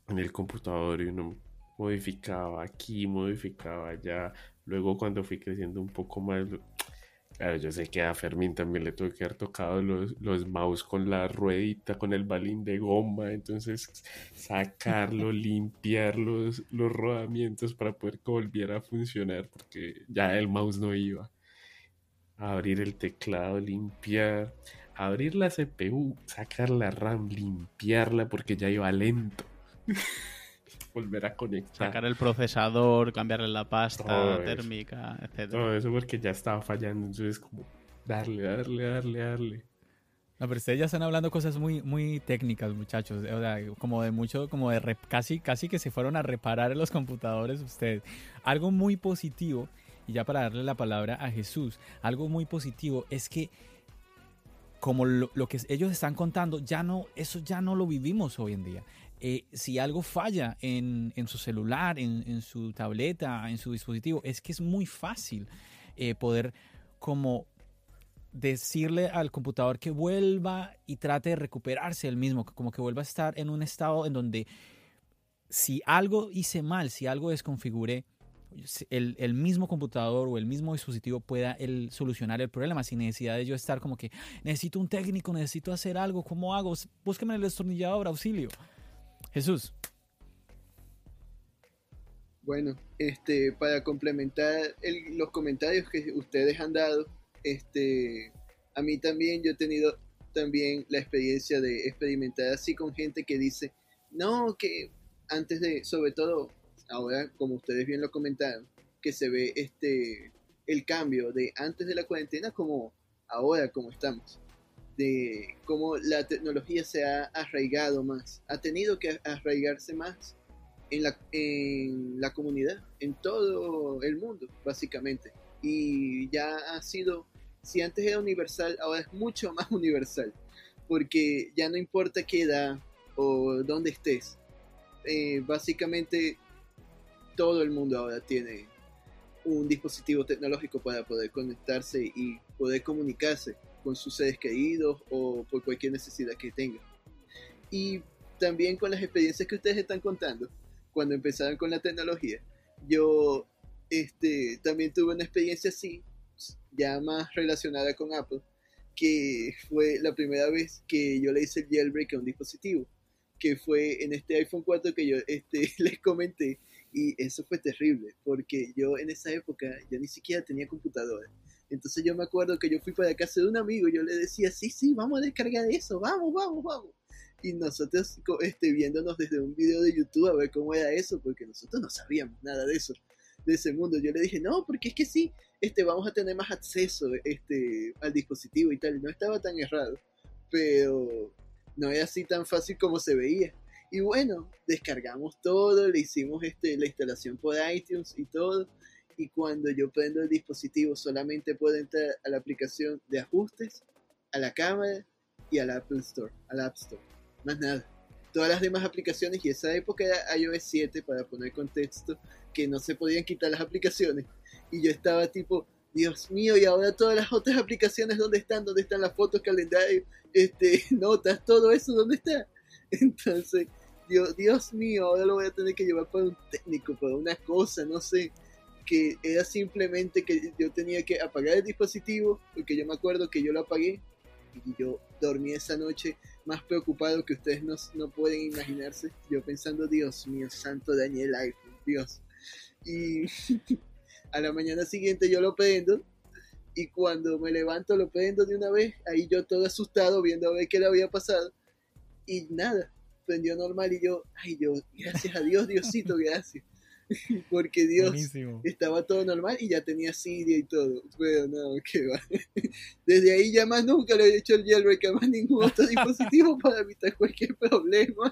en el computador y uno modificaba aquí, modificaba allá. Luego cuando fui creciendo un poco más, claro, yo sé que a Fermín también le tuve que haber tocado los, los mouse con la ruedita, con el balín de goma, entonces sacarlo, limpiar los, los rodamientos para poder que volviera a funcionar, porque ya el mouse no iba. Abrir el teclado, limpiar abrir la CPU, sacar la RAM, limpiarla porque ya iba lento. Volver a conectar. Sacar el procesador, cambiarle la pasta térmica, etc. Todo eso porque ya estaba fallando. Entonces, como darle, darle, darle, darle. No, pero ustedes ya están hablando cosas muy, muy técnicas, muchachos. O sea, como de mucho, como de casi, casi que se fueron a reparar los computadores ustedes. Algo muy positivo, y ya para darle la palabra a Jesús, algo muy positivo es que como lo, que ellos están contando, ya no, eso ya no lo vivimos hoy en día. Eh, si algo falla en, su celular, en, su tableta, en su dispositivo, es que es muy fácil eh, poder como decirle al computador que vuelva y trate de recuperarse el mismo, como que vuelva a estar en un estado en donde si algo hice mal, si algo desconfiguré, el, mismo computador o el mismo dispositivo pueda el, solucionar el problema sin necesidad de yo estar como que necesito un técnico, necesito hacer algo, ¿cómo hago? Búsqueme el destornillador, auxilio. Jesús. Bueno, este, para complementar los comentarios que ustedes han dado, este, a mí también yo he tenido también la experiencia de experimentar así con gente que dice, no, que antes de, sobre todo ahora, como ustedes bien lo comentaron, que se ve este el cambio de antes de la cuarentena como ahora como estamos, de cómo la tecnología se ha arraigado más, ha tenido que arraigarse más en la, en la comunidad, en todo el mundo, básicamente. Y ya ha sido, si antes era universal, ahora es mucho más universal, porque ya no importa qué edad o dónde estés, eh, básicamente todo el mundo ahora tiene un dispositivo tecnológico para poder conectarse y poder comunicarse con sus seres queridos o por cualquier necesidad que tenga. Y también con las experiencias que ustedes están contando, cuando empezaron con la tecnología, yo este, también tuve una experiencia así, ya más relacionada con Apple, que fue la primera vez que yo le hice el jailbreak a un dispositivo, que fue en este iPhone 4 que yo este, les comenté y eso fue terrible, porque yo en esa época ya ni siquiera tenía computadora. Entonces yo me acuerdo que yo fui para casa de un amigo y yo le decía, sí, sí, vamos a descargar eso, vamos, vamos, vamos. Y nosotros este, viéndonos desde un video de YouTube a ver cómo era eso, porque nosotros no sabíamos nada de eso, de ese mundo. Yo le dije, no, porque es que sí, este, vamos a tener más acceso este, al dispositivo y tal. Y no estaba tan errado, pero no era así tan fácil como se veía. Y bueno, descargamos todo, le hicimos este, la instalación por iTunes y todo. Y cuando yo prendo el dispositivo, solamente puedo entrar a la aplicación de ajustes, a la cámara y al Apple Store, al App Store. Más nada. Todas las demás aplicaciones, y esa época era iOS 7, para poner contexto, que no se podían quitar las aplicaciones. Y yo estaba tipo, Dios mío, y ahora todas las otras aplicaciones, ¿dónde están? ¿Dónde están las fotos, calendario, este, notas, todo eso, ¿dónde está? Entonces, Dios, Dios mío, ahora lo voy a tener que llevar para un técnico, para una cosa, no sé, que era simplemente que yo tenía que apagar el dispositivo, porque yo me acuerdo que yo lo apagué y yo dormí esa noche más preocupado que ustedes no, no pueden imaginarse, yo pensando, Dios mío, santo Daniel iPhone, Dios. Y a la mañana siguiente yo lo prendo y cuando me levanto lo prendo de una vez, ahí yo todo asustado viendo a ver qué le había pasado y nada, prendió normal y yo, ay yo, gracias a Dios, Diosito, gracias. Porque Dios Buenísimo. estaba todo normal y ya tenía Siria y todo. Pero no, qué va. Desde ahí ya más nunca le he hecho el jailbreak a más ningún otro dispositivo para evitar cualquier problema.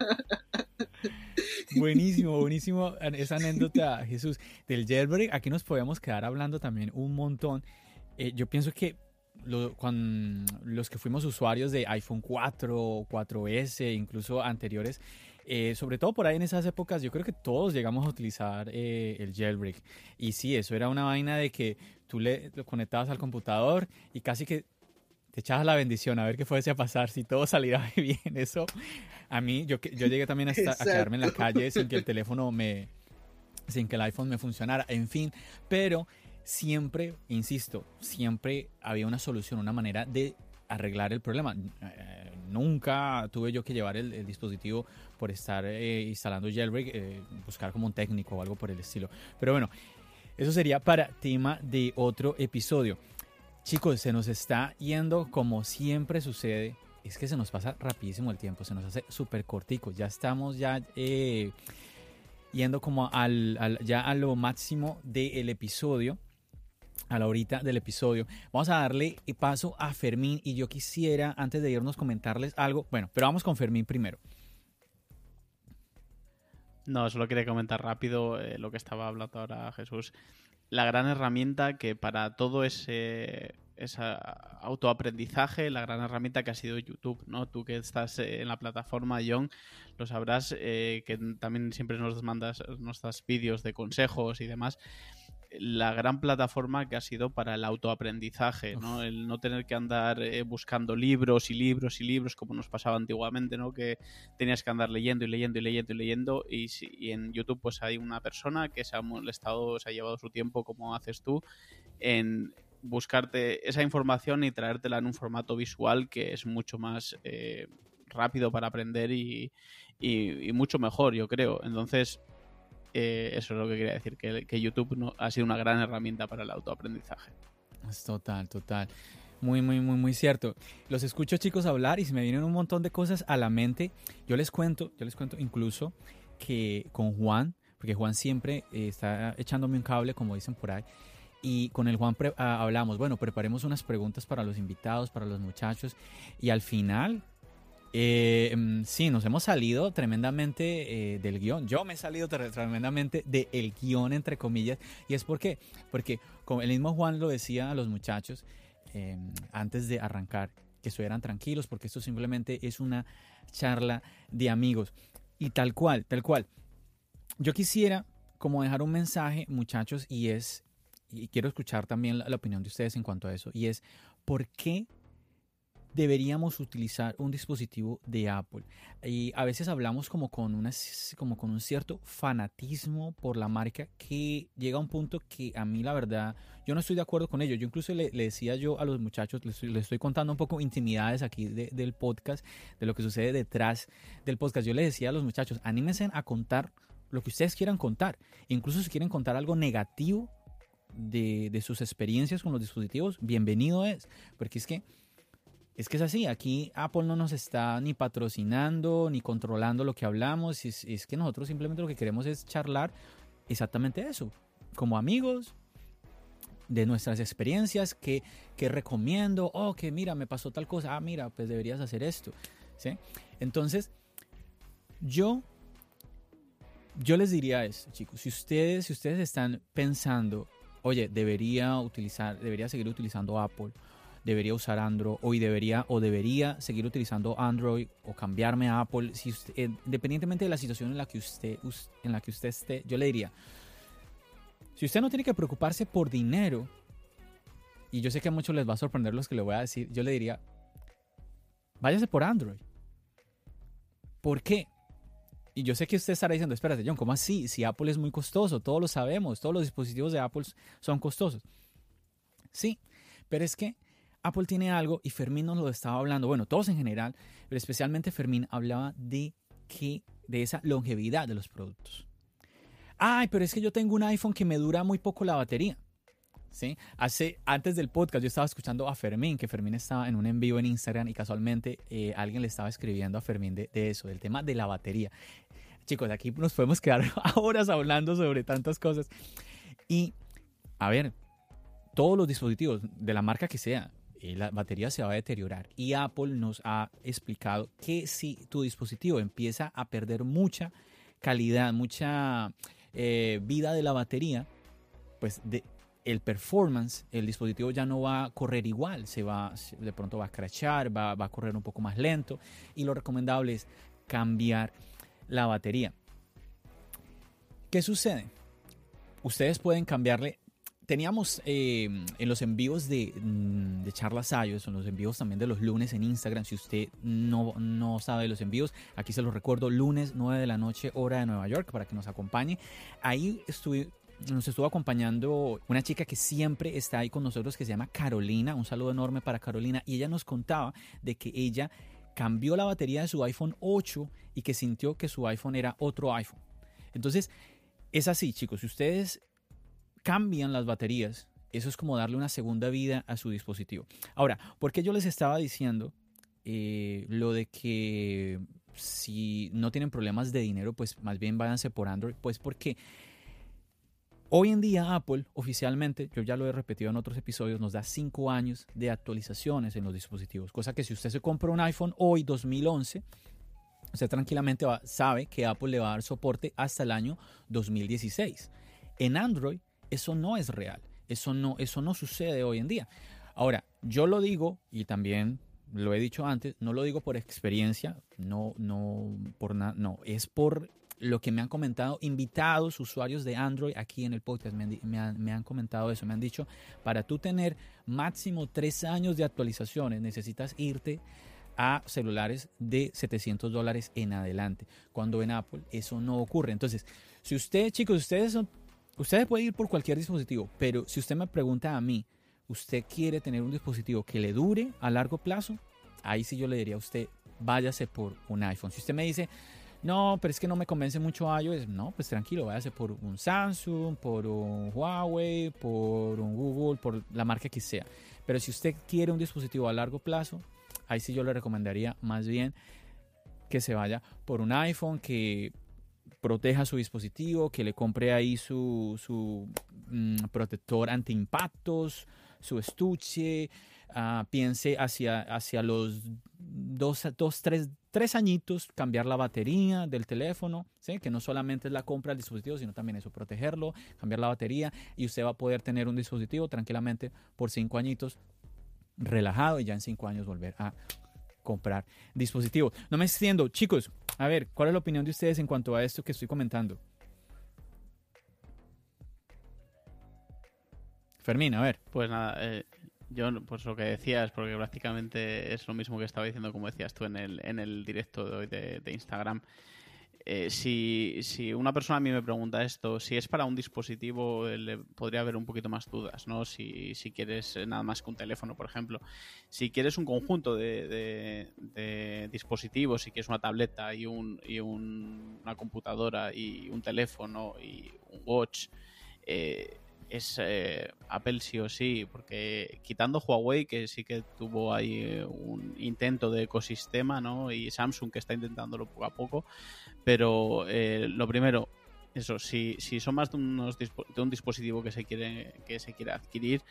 Buenísimo, buenísimo esa anécdota, Jesús, del jailbreak. Aquí nos podíamos quedar hablando también un montón. Eh, yo pienso que lo, cuando, los que fuimos usuarios de iPhone 4, 4S, incluso anteriores, eh, sobre todo por ahí en esas épocas, yo creo que todos llegamos a utilizar eh, el jailbreak. Y sí, eso era una vaina de que tú le lo conectabas al computador y casi que te echabas la bendición a ver qué fuese a pasar, si todo saliera bien. Eso, a mí, yo, yo llegué también hasta a quedarme en la calle sin que el teléfono me, sin que el iPhone me funcionara, en fin, pero siempre, insisto, siempre había una solución, una manera de arreglar el problema. Eh, nunca tuve yo que llevar el, el dispositivo por estar eh, instalando jailbreak, eh, buscar como un técnico o algo por el estilo. Pero bueno, eso sería para tema de otro episodio. Chicos, se nos está yendo como siempre sucede. Es que se nos pasa rapidísimo el tiempo, se nos hace súper cortico. Ya estamos ya eh, yendo como al, al, ya a lo máximo del episodio a la horita del episodio. Vamos a darle paso a Fermín y yo quisiera, antes de irnos, comentarles algo. Bueno, pero vamos con Fermín primero. No, solo quería comentar rápido eh, lo que estaba hablando ahora Jesús. La gran herramienta que para todo ese, autoaprendizaje, la gran herramienta que ha sido YouTube, ¿no? Tú que estás eh, en la plataforma, John, lo sabrás, eh, que también siempre nos mandas, das vídeos de consejos y demás la gran plataforma que ha sido para el autoaprendizaje, ¿no? El no tener que andar eh, buscando libros y libros y libros como nos pasaba antiguamente, ¿no? Que tenías que andar leyendo y leyendo y leyendo y leyendo y, y en YouTube pues hay una persona que se ha molestado, se ha llevado su tiempo como haces tú en buscarte esa información y traértela en un formato visual que es mucho más eh, rápido para aprender y, y, y mucho mejor, yo creo. Entonces, eh, eso es lo que quería decir, que, YouTube no, ha sido una gran herramienta para el autoaprendizaje. Es total, total. Muy, muy, muy, muy cierto. Los escucho chicos hablar y se me vienen un montón de cosas a la mente. Yo les cuento, yo les cuento incluso que con Juan, porque Juan siempre eh, está echándome un cable, como dicen por ahí, y con el Juan ah, hablamos, bueno, preparemos unas preguntas para los invitados, para los muchachos, y al final eh, sí, nos hemos salido tremendamente eh, del guion. Yo me he salido tremendamente del guion, entre comillas. ¿Y es por qué? Porque, como el mismo Juan lo decía a los muchachos eh, antes de arrancar, que estuvieran tranquilos, porque esto simplemente es una charla de amigos. Y tal cual, tal cual. Yo quisiera como dejar un mensaje, muchachos, y es, y quiero escuchar también la opinión de ustedes en cuanto a eso, y es, ¿por qué deberíamos utilizar un dispositivo de Apple. Y a veces hablamos como con, una, como con un cierto fanatismo por la marca que llega a un punto que a mí la verdad yo no estoy de acuerdo con ello. Yo incluso le, le decía yo a los muchachos, les les estoy contando un poco intimidades aquí de, del podcast, de lo que sucede detrás del podcast. Yo les decía a los muchachos, anímense a contar lo que ustedes quieran contar. Incluso si quieren contar algo negativo de, de sus experiencias con los dispositivos, bienvenido es. Porque es que es que es así, aquí Apple no nos está ni patrocinando ni controlando lo que hablamos, es, que nosotros simplemente lo que queremos es charlar exactamente eso, como amigos, de nuestras experiencias, que, recomiendo, oh, que mira, me pasó tal cosa, ah, mira, pues deberías hacer esto, ¿sí? Entonces, yo, yo les diría eso, chicos, si ustedes, si ustedes están pensando, oye, debería utilizar, debería seguir utilizando Apple, debería usar Android, hoy debería o debería seguir utilizando Android o cambiarme a Apple, si eh, independientemente de la situación en la que usted en la que usted esté, yo le diría, si usted no tiene que preocuparse por dinero, y yo sé que a muchos les va a sorprender los que le voy a decir, yo le diría, váyase por Android. ¿Por qué? Y yo sé que usted estará diciendo, espérate, John, ¿cómo así? Si Apple es muy costoso, todos lo sabemos, todos los dispositivos de Apple son costosos. Sí, pero es que Apple tiene algo y Fermín nos lo estaba hablando, bueno, todos en general, pero especialmente Fermín hablaba de que de esa longevidad de los productos. Ay, pero es que yo tengo un iPhone que me dura muy poco la batería. ¿Sí? Hace, antes del podcast yo estaba escuchando a Fermín, que Fermín estaba en un en vivo en Instagram y casualmente eh, alguien le estaba escribiendo a Fermín de, de, eso, del tema de la batería. Chicos, aquí nos podemos quedar horas hablando sobre tantas cosas. Y, a ver, todos los dispositivos, de la marca que sea, la batería se va a deteriorar. Y Apple nos ha explicado que si tu dispositivo empieza a perder mucha calidad, mucha eh, vida de la batería, pues el performance, el dispositivo ya no va a correr igual, se va, de pronto va a crachar, va, va a correr un poco más lento y lo recomendable es cambiar la batería. ¿Qué sucede? Ustedes pueden cambiarle. Teníamos eh, en los envíos de, de charlas iOS, en los envíos también de los lunes en Instagram. Si usted no, no sabe de los envíos, aquí se los recuerdo: lunes 9 de la noche, hora de Nueva York, para que nos acompañe. Ahí estuve, nos estuvo acompañando una chica que siempre está ahí con nosotros, que se llama Carolina. Un saludo enorme para Carolina. Y ella nos contaba de que ella cambió la batería de su iPhone 8 y que sintió que su iPhone era otro iPhone. Entonces, es así, chicos. Si ustedes cambian las baterías, eso es como darle una segunda vida a su dispositivo. Ahora, ¿por qué yo les estaba diciendo eh, lo de que si no tienen problemas de dinero, pues más bien váyanse por Android? Pues porque Hoy en día Apple oficialmente, yo ya lo he repetido en otros episodios, nos da 5 años de actualizaciones en los dispositivos, cosa que si usted se compra un iPhone hoy 2011, usted tranquilamente sabe que Apple le va a dar soporte hasta el año 2016. En Android eso no es real, eso no, eso no sucede hoy en día. Ahora, yo lo digo y también lo he dicho antes, no lo digo por experiencia, no, no, por nada, no, es por lo que me han comentado invitados, usuarios de Android aquí en el podcast, me han, me, han, me han, comentado eso, me han dicho, para tú tener máximo tres años de actualizaciones necesitas irte a celulares de 700 dólares en adelante, cuando en Apple eso no ocurre. Entonces, si usted, chicos, ustedes son, ustedes pueden ir por cualquier dispositivo, pero si usted me pregunta a mí, ¿usted quiere tener un dispositivo que le dure a largo plazo? Ahí sí yo le diría a usted, váyase por un iPhone. Si usted me dice, no, pero es que no me convence mucho iOS. No, pues tranquilo, váyase por un Samsung, por un Huawei, por un Google, por la marca que sea. Pero si usted quiere un dispositivo a largo plazo, ahí sí yo le recomendaría más bien que se vaya por un iPhone que proteja su dispositivo, que le compre ahí su, su mmm, protector anti-impactos, su estuche, uh, piense hacia, hacia los dos, dos tres, tres añitos cambiar la batería del teléfono, que no solamente es la compra del dispositivo, sino también eso, protegerlo, cambiar la batería y usted va a poder tener un dispositivo tranquilamente por cinco añitos relajado y ya en cinco años volver a comprar dispositivos. No me extiendo, chicos, a ver, ¿cuál es la opinión de ustedes en cuanto a esto que estoy comentando? Fermín, a ver. Pues nada, eh, yo, pues lo que decías, porque prácticamente es lo mismo que estaba diciendo, como decías tú en el, en el directo de hoy de, de Instagram. Eh, si, si, una persona a mí me pregunta esto, si es para un dispositivo, eh, le podría haber un poquito más dudas, ¿no? Si, si quieres nada más que un teléfono, por ejemplo. Si quieres un conjunto de, de, de dispositivos, si quieres una tableta y, un, y un, una computadora y un teléfono y un watch, eh, es eh, Apple sí o sí, porque quitando Huawei, que sí que tuvo ahí eh, un intento de ecosistema, ¿no? Y Samsung que está intentándolo poco a poco, pero eh, lo primero, eso, si, si son más de, unos, de un dispositivo que se quiere, que se quiere adquirir,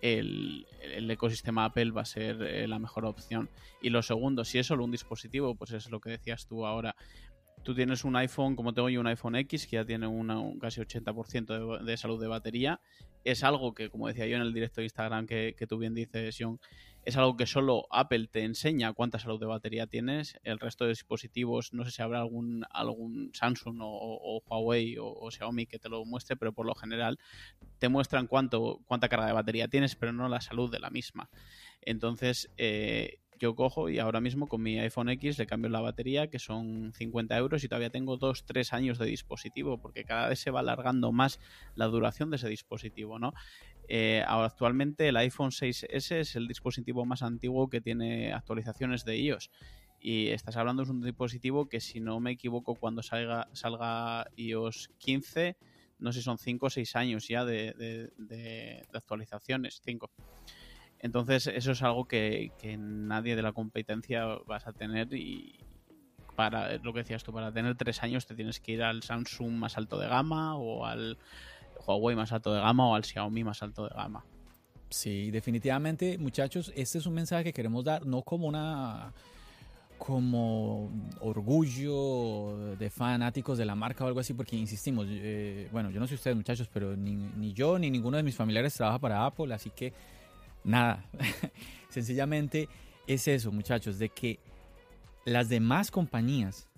el, el, ecosistema Apple va a ser eh, la mejor opción. Y lo segundo, si es solo un dispositivo, pues es lo que decías tú ahora, tú tienes un iPhone, como tengo yo un iPhone X, que ya tiene un casi 80% de, salud de batería, es algo que, como decía yo en el directo de Instagram que, que tú bien dices, John, es algo que solo Apple te enseña cuánta salud de batería tienes. El resto de dispositivos, no sé si habrá algún, Samsung o, Huawei o, Xiaomi que te lo muestre, pero por lo general te muestran cuánta carga de batería tienes, pero no la salud de la misma. Entonces, eh, yo cojo y ahora mismo con mi iPhone X le cambio la batería, que son 50 euros, y todavía tengo 2-3 años de dispositivo, porque cada vez se va alargando más la duración de ese dispositivo, ¿no? Eh, ahora, actualmente el iPhone 6S es el dispositivo más antiguo que tiene actualizaciones de iOS. Y estás hablando de un dispositivo que, si no me equivoco, cuando salga, salga iOS 15, no sé si son 5 o 6 años ya de, de actualizaciones. 5. Entonces, eso es algo que, nadie de la competencia vas a tener y para lo que decías tú, para tener tres años te tienes que ir al Samsung más alto de gama o al Huawei más alto de gama o al Xiaomi más alto de gama. Sí, definitivamente, muchachos, este es un mensaje que queremos dar, no como una como orgullo de fanáticos de la marca o algo así, porque insistimos, eh, bueno, yo no sé ustedes muchachos, pero ni, ni yo ni ninguno de mis familiares trabaja para Apple, así que Nada, sencillamente es eso, muchachos, de que las demás compañías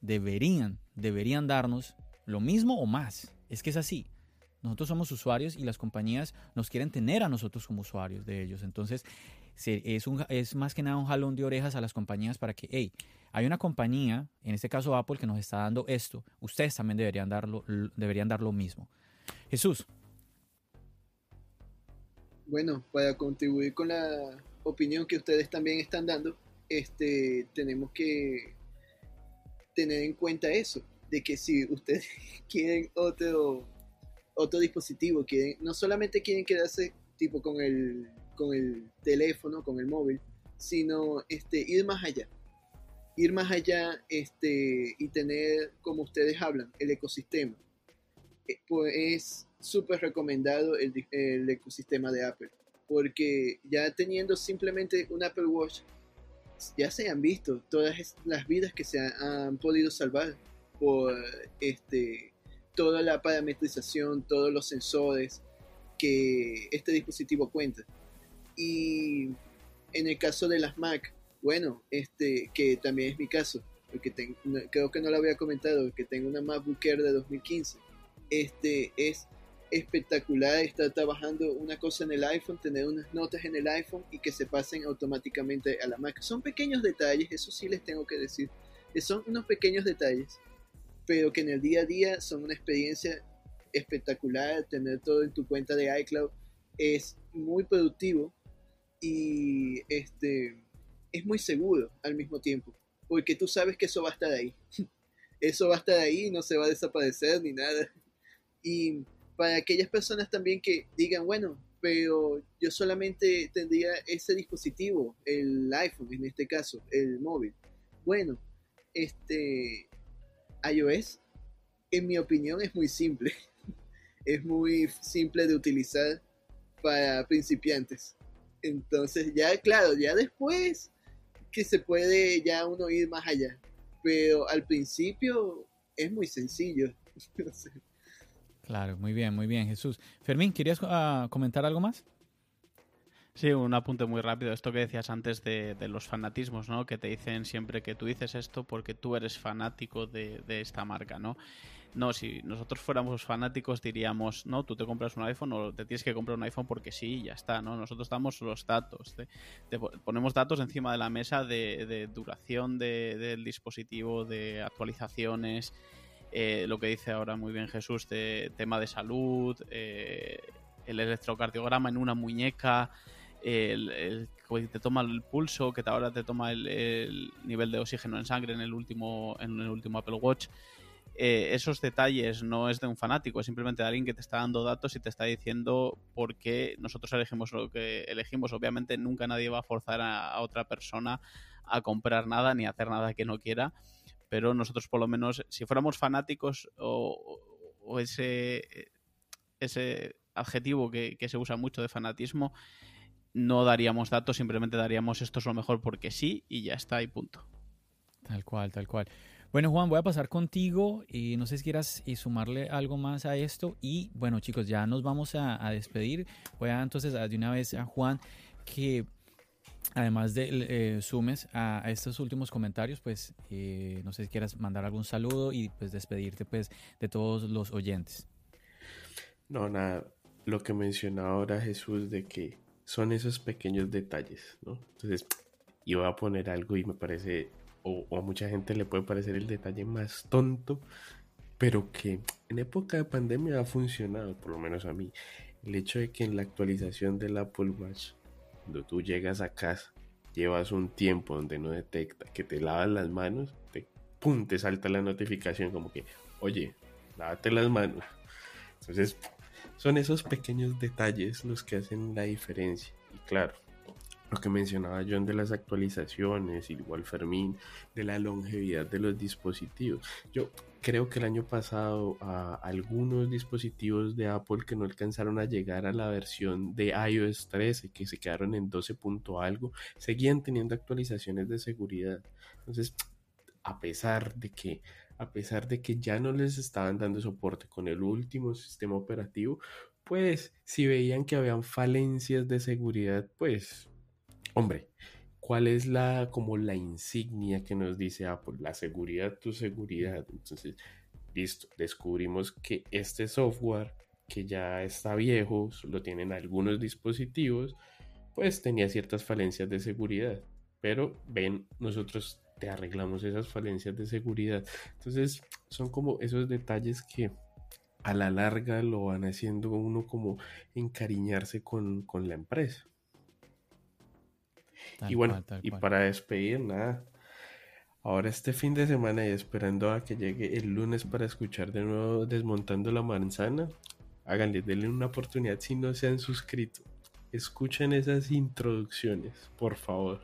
deberían, deberían darnos lo mismo o más. Es que es así. Nosotros somos usuarios y las compañías nos quieren tener a nosotros como usuarios de ellos. Entonces, es, un, es más que nada un jalón de orejas a las compañías para que, hey, hay una compañía, en este caso Apple, que nos está dando esto. Ustedes también deberían, darlo, deberían dar lo mismo. Jesús, bueno, para contribuir con la opinión que ustedes también están dando, este, tenemos que tener en cuenta eso, de que si ustedes quieren otro, otro dispositivo, quieren, no solamente quieren quedarse tipo con el, con el teléfono, con el móvil, sino este, ir más allá. Ir más allá este, y tener, como ustedes hablan, el ecosistema. Pues súper recomendado el, el, ecosistema de Apple. Porque ya teniendo simplemente un Apple Watch, ya se han visto todas las vidas que se han, podido salvar por este, toda la parametrización, todos los sensores que este dispositivo cuenta. Y en el caso de las Mac, bueno, este, que también es mi caso, porque creo que no lo había comentado, que tengo una MacBook Air de 2015. Este es espectacular estar trabajando una cosa en el iPhone, tener unas notas en el iPhone y que se pasen automáticamente a la Mac. Son pequeños detalles, eso sí les tengo que decir. Son unos pequeños detalles, pero que en el día a día son una experiencia espectacular. Tener todo en tu cuenta de iCloud es muy productivo y este es muy seguro al mismo tiempo, porque tú sabes que eso va a estar ahí. Eso va a estar ahí, no se va a desaparecer ni nada. Y para aquellas personas también que digan, bueno, pero yo solamente tendría ese dispositivo, el iPhone en este caso, el móvil. Bueno, este iOS, en mi opinión, es muy simple. es muy simple de utilizar para principiantes. Entonces, ya, claro, ya después que se puede ya uno ir más allá. Pero al principio es muy sencillo. Claro, muy bien, muy bien, Jesús. Fermín, ¿querías ah, comentar algo más? Sí, un apunte muy rápido. Esto que decías antes de, los fanatismos, ¿no? Que te dicen siempre que tú dices esto porque tú eres fanático de, esta marca, ¿no? No, si nosotros fuéramos fanáticos diríamos, no, tú te compras un iPhone o te tienes que comprar un iPhone porque sí, ya está, ¿no? Nosotros damos los datos, te, ponemos datos encima de la mesa de, duración del dispositivo, de actualizaciones, eh, lo que dice ahora muy bien Jesús de tema de salud, eh, el electrocardiograma en una muñeca, el, que te toma el pulso, que ahora te toma el, nivel de oxígeno en sangre en el último, en el último Apple Watch. Eh, esos detalles no es de un fanático, es simplemente de alguien que te está dando datos y te está diciendo por qué nosotros elegimos lo que elegimos. Obviamente nunca nadie va a forzar a otra persona a comprar nada ni a hacer nada que no quiera pero nosotros por lo menos, si fuéramos fanáticos o, ese, ese adjetivo que, se usa mucho de fanatismo, no daríamos datos, simplemente daríamos esto es lo mejor porque sí y ya está y punto. Tal cual, tal cual. Bueno, Juan, voy a pasar contigo y no sé si quieras y sumarle algo más a esto. Y bueno, chicos, ya nos vamos a despedir. Voy a entonces de una vez a Juan que además de eh, sumes a, estos últimos comentarios, pues eh, no sé si quieras mandar algún saludo y pues despedirte pues de todos los oyentes. No, nada, lo que mencionaba ahora Jesús de que son esos pequeños detalles, ¿no? Entonces, iba a poner algo y me parece, o, o a mucha gente le puede parecer el detalle más tonto, pero que en época de pandemia ha funcionado, por lo menos a mí. El hecho de que en la actualización del Apple Watch cuando tú llegas a casa, llevas un tiempo donde no detecta que te lavas las manos, te, ¡pum! te salta la notificación como que, oye, lávate las manos. Entonces, son esos pequeños detalles los que hacen la diferencia. Y claro, lo que mencionaba John de las actualizaciones, igual Fermín, de la longevidad de los dispositivos. Yo creo que el año pasado a algunos dispositivos de Apple que no alcanzaron a llegar a la versión de iOS 13, que se quedaron en 12 punto algo, seguían teniendo actualizaciones de seguridad. Entonces, a pesar de que a pesar de que ya no les estaban dando soporte con el último sistema operativo, pues si veían que habían falencias de seguridad, pues hombre, ¿cuál es la como la insignia que nos dice Apple? La seguridad, tu seguridad. Entonces, listo, descubrimos que este software que ya está viejo, lo tienen algunos dispositivos, pues tenía ciertas falencias de seguridad. Pero ven, nosotros te arreglamos esas falencias de seguridad. Entonces, son como esos detalles que a la larga lo van haciendo uno como encariñarse con, con la empresa. Tal y bueno, cual, y para despedir, nada. Ahora este fin de semana y esperando a que llegue el lunes para escuchar de nuevo Desmontando la Manzana, háganle, denle una oportunidad si no se han suscrito. Escuchen esas introducciones, por favor.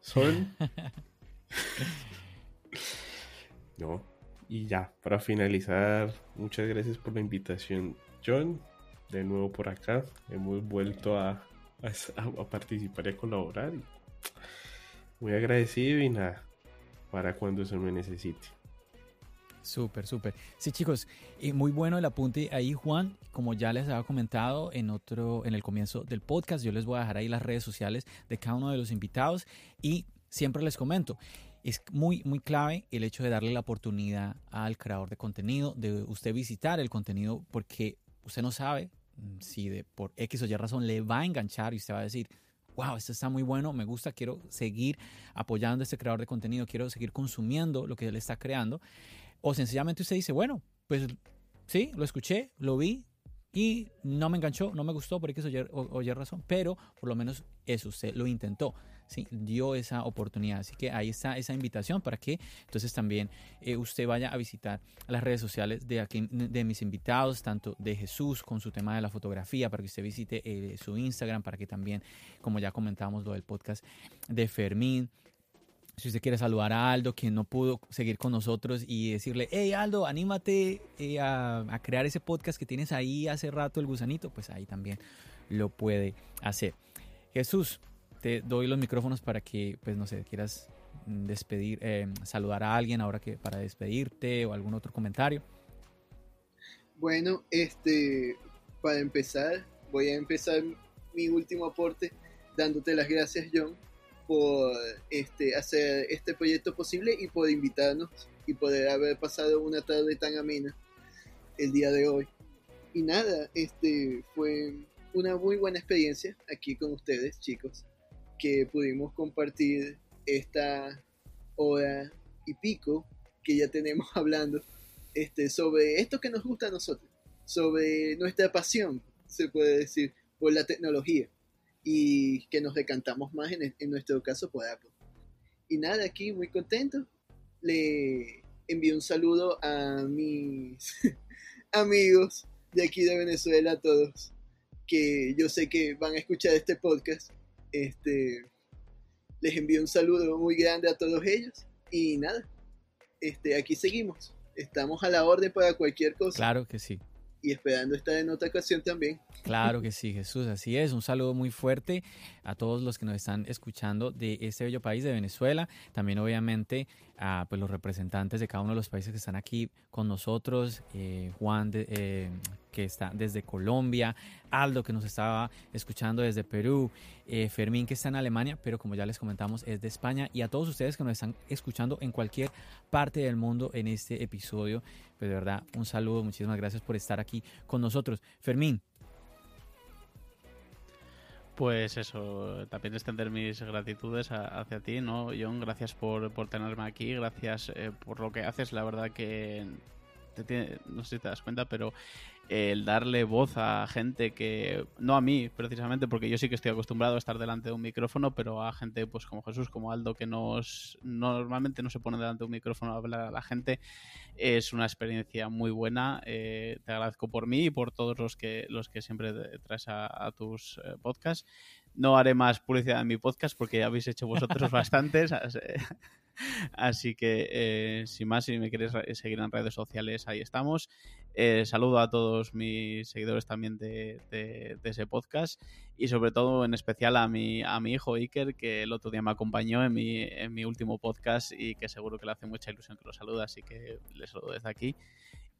Son... no. Y ya, para finalizar, muchas gracias por la invitación, John. De nuevo por acá. Hemos vuelto a, a, a participar y a colaborar. Muy agradecido y nada, para cuando se me necesite. Súper, súper. Sí, chicos, y muy bueno el apunte ahí, Juan. Como ya les había comentado en otro, en el comienzo del podcast, yo les voy a dejar ahí las redes sociales de cada uno de los invitados y siempre les comento. Es muy, muy clave el hecho de darle la oportunidad al creador de contenido, de usted visitar el contenido, porque usted no sabe si de por X o Y razón le va a enganchar y usted va a decir, wow, esto está muy bueno, me gusta, quiero seguir apoyando a este creador de contenido, quiero seguir consumiendo lo que él está creando. O sencillamente usted dice, bueno, pues sí, lo escuché, lo vi y no me enganchó, no me gustó por X o Y razón, pero por lo menos eso, usted lo intentó. Dio esa oportunidad. Así que ahí está esa invitación para que entonces también eh, usted vaya a visitar las redes sociales de, aquí, de mis invitados, tanto de Jesús con su tema de la fotografía, para que usted visite eh, su Instagram, para que también, como ya comentábamos lo del podcast de Fermín, si usted quiere saludar a Aldo, que no pudo seguir con nosotros, y decirle, hey Aldo, anímate eh, a, crear ese podcast que tienes ahí hace rato, el gusanito, pues ahí también lo puede hacer. Jesús, te doy los micrófonos para que, pues no sé, quieras despedir, eh, saludar a alguien ahora que para despedirte o algún otro comentario. Bueno, este, para empezar, voy a empezar mi último aporte dándote las gracias, John, por este, hacer este proyecto posible y por invitarnos y poder haber pasado una tarde tan amena el día de hoy. Y nada, este fue una muy buena experiencia aquí con ustedes, chicos que pudimos compartir esta hora y pico que ya tenemos hablando este, sobre esto que nos gusta a nosotros, sobre nuestra pasión, se puede decir, por la tecnología y que nos decantamos más en, en nuestro caso por Apple. Y nada, aquí muy contento. Le envío un saludo a mis amigos de aquí de Venezuela, a todos, que yo sé que van a escuchar este podcast este, les envío un saludo muy grande a todos ellos y nada, este, aquí seguimos. Estamos a la orden para cualquier cosa. Claro que sí. y esperando estar en otra ocasión también. Claro que sí, Jesús, así es. Un saludo muy fuerte a todos los que nos están escuchando de este bello país de Venezuela. También obviamente a pues, los representantes de cada uno de los países que están aquí con nosotros. Eh, Juan, eh, que está desde Colombia. Aldo, que nos estaba escuchando desde Perú. Eh, Fermín, que está en Alemania, pero como ya les comentamos, es de España. Y a todos ustedes que nos están escuchando en cualquier parte del mundo en este episodio. Pues de verdad, un saludo. Muchísimas gracias por estar aquí con nosotros. Fermín, pues eso, también extender mis gratitudes hacia ti, ¿no, John? Gracias por, por tenerme aquí, gracias eh, por lo que haces. La verdad que no sé si te das cuenta, pero el darle voz a gente que, no a mí precisamente, porque yo sí que estoy acostumbrado a estar delante de un micrófono, pero a gente pues como Jesús, como Aldo, que nos, normalmente no se pone delante de un micrófono a hablar a la gente, es una experiencia muy buena. Eh, te agradezco por mí y por todos los que, los que siempre traes a, tus eh, podcasts. No haré más publicidad en mi podcast porque ya habéis hecho vosotros bastantes. Así que, eh, sin más, si me quieres seguir en redes sociales, ahí estamos. Eh, saludo a todos mis seguidores también de, ese podcast y sobre todo en especial a mi, a mi hijo Iker, que el otro día me acompañó en mi, en mi último podcast y que seguro que le hace mucha ilusión que lo saluda, así que le saludo desde aquí.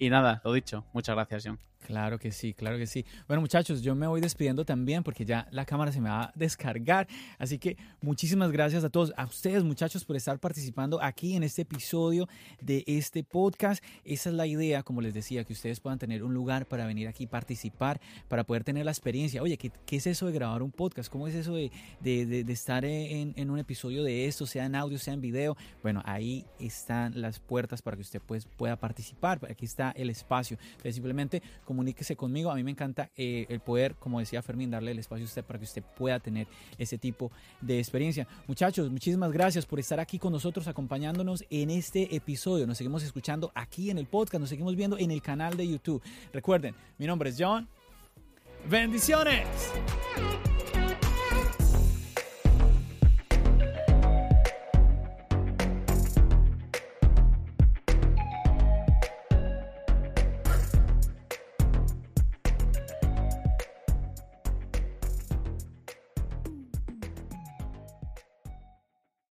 Y nada, lo dicho. Muchas gracias, John. Claro que sí, claro que sí. Bueno, muchachos, yo me voy despidiendo también porque ya la cámara se me va a descargar. Así que muchísimas gracias a todos, a ustedes, muchachos, por estar participando aquí en este episodio de este podcast. Esa es la idea, como les decía, que ustedes puedan tener un lugar para venir aquí, participar, para poder tener la experiencia. Oye, ¿qué, qué es eso de grabar un podcast? ¿Cómo es eso de, de, de, estar en, en, un episodio de esto, sea en audio, sea en video? Bueno, ahí están las puertas para que usted pues, pueda participar. Aquí está el espacio. Entonces, simplemente comuníquese conmigo. A mí me encanta eh, el poder, como decía Fermín, darle el espacio a usted para que usted pueda tener ese tipo de experiencia. Muchachos, muchísimas gracias por estar aquí con nosotros, acompañándonos en este episodio. Nos seguimos escuchando aquí en el podcast, nos seguimos viendo en el canal de YouTube. Recuerden, mi nombre es John. Bendiciones.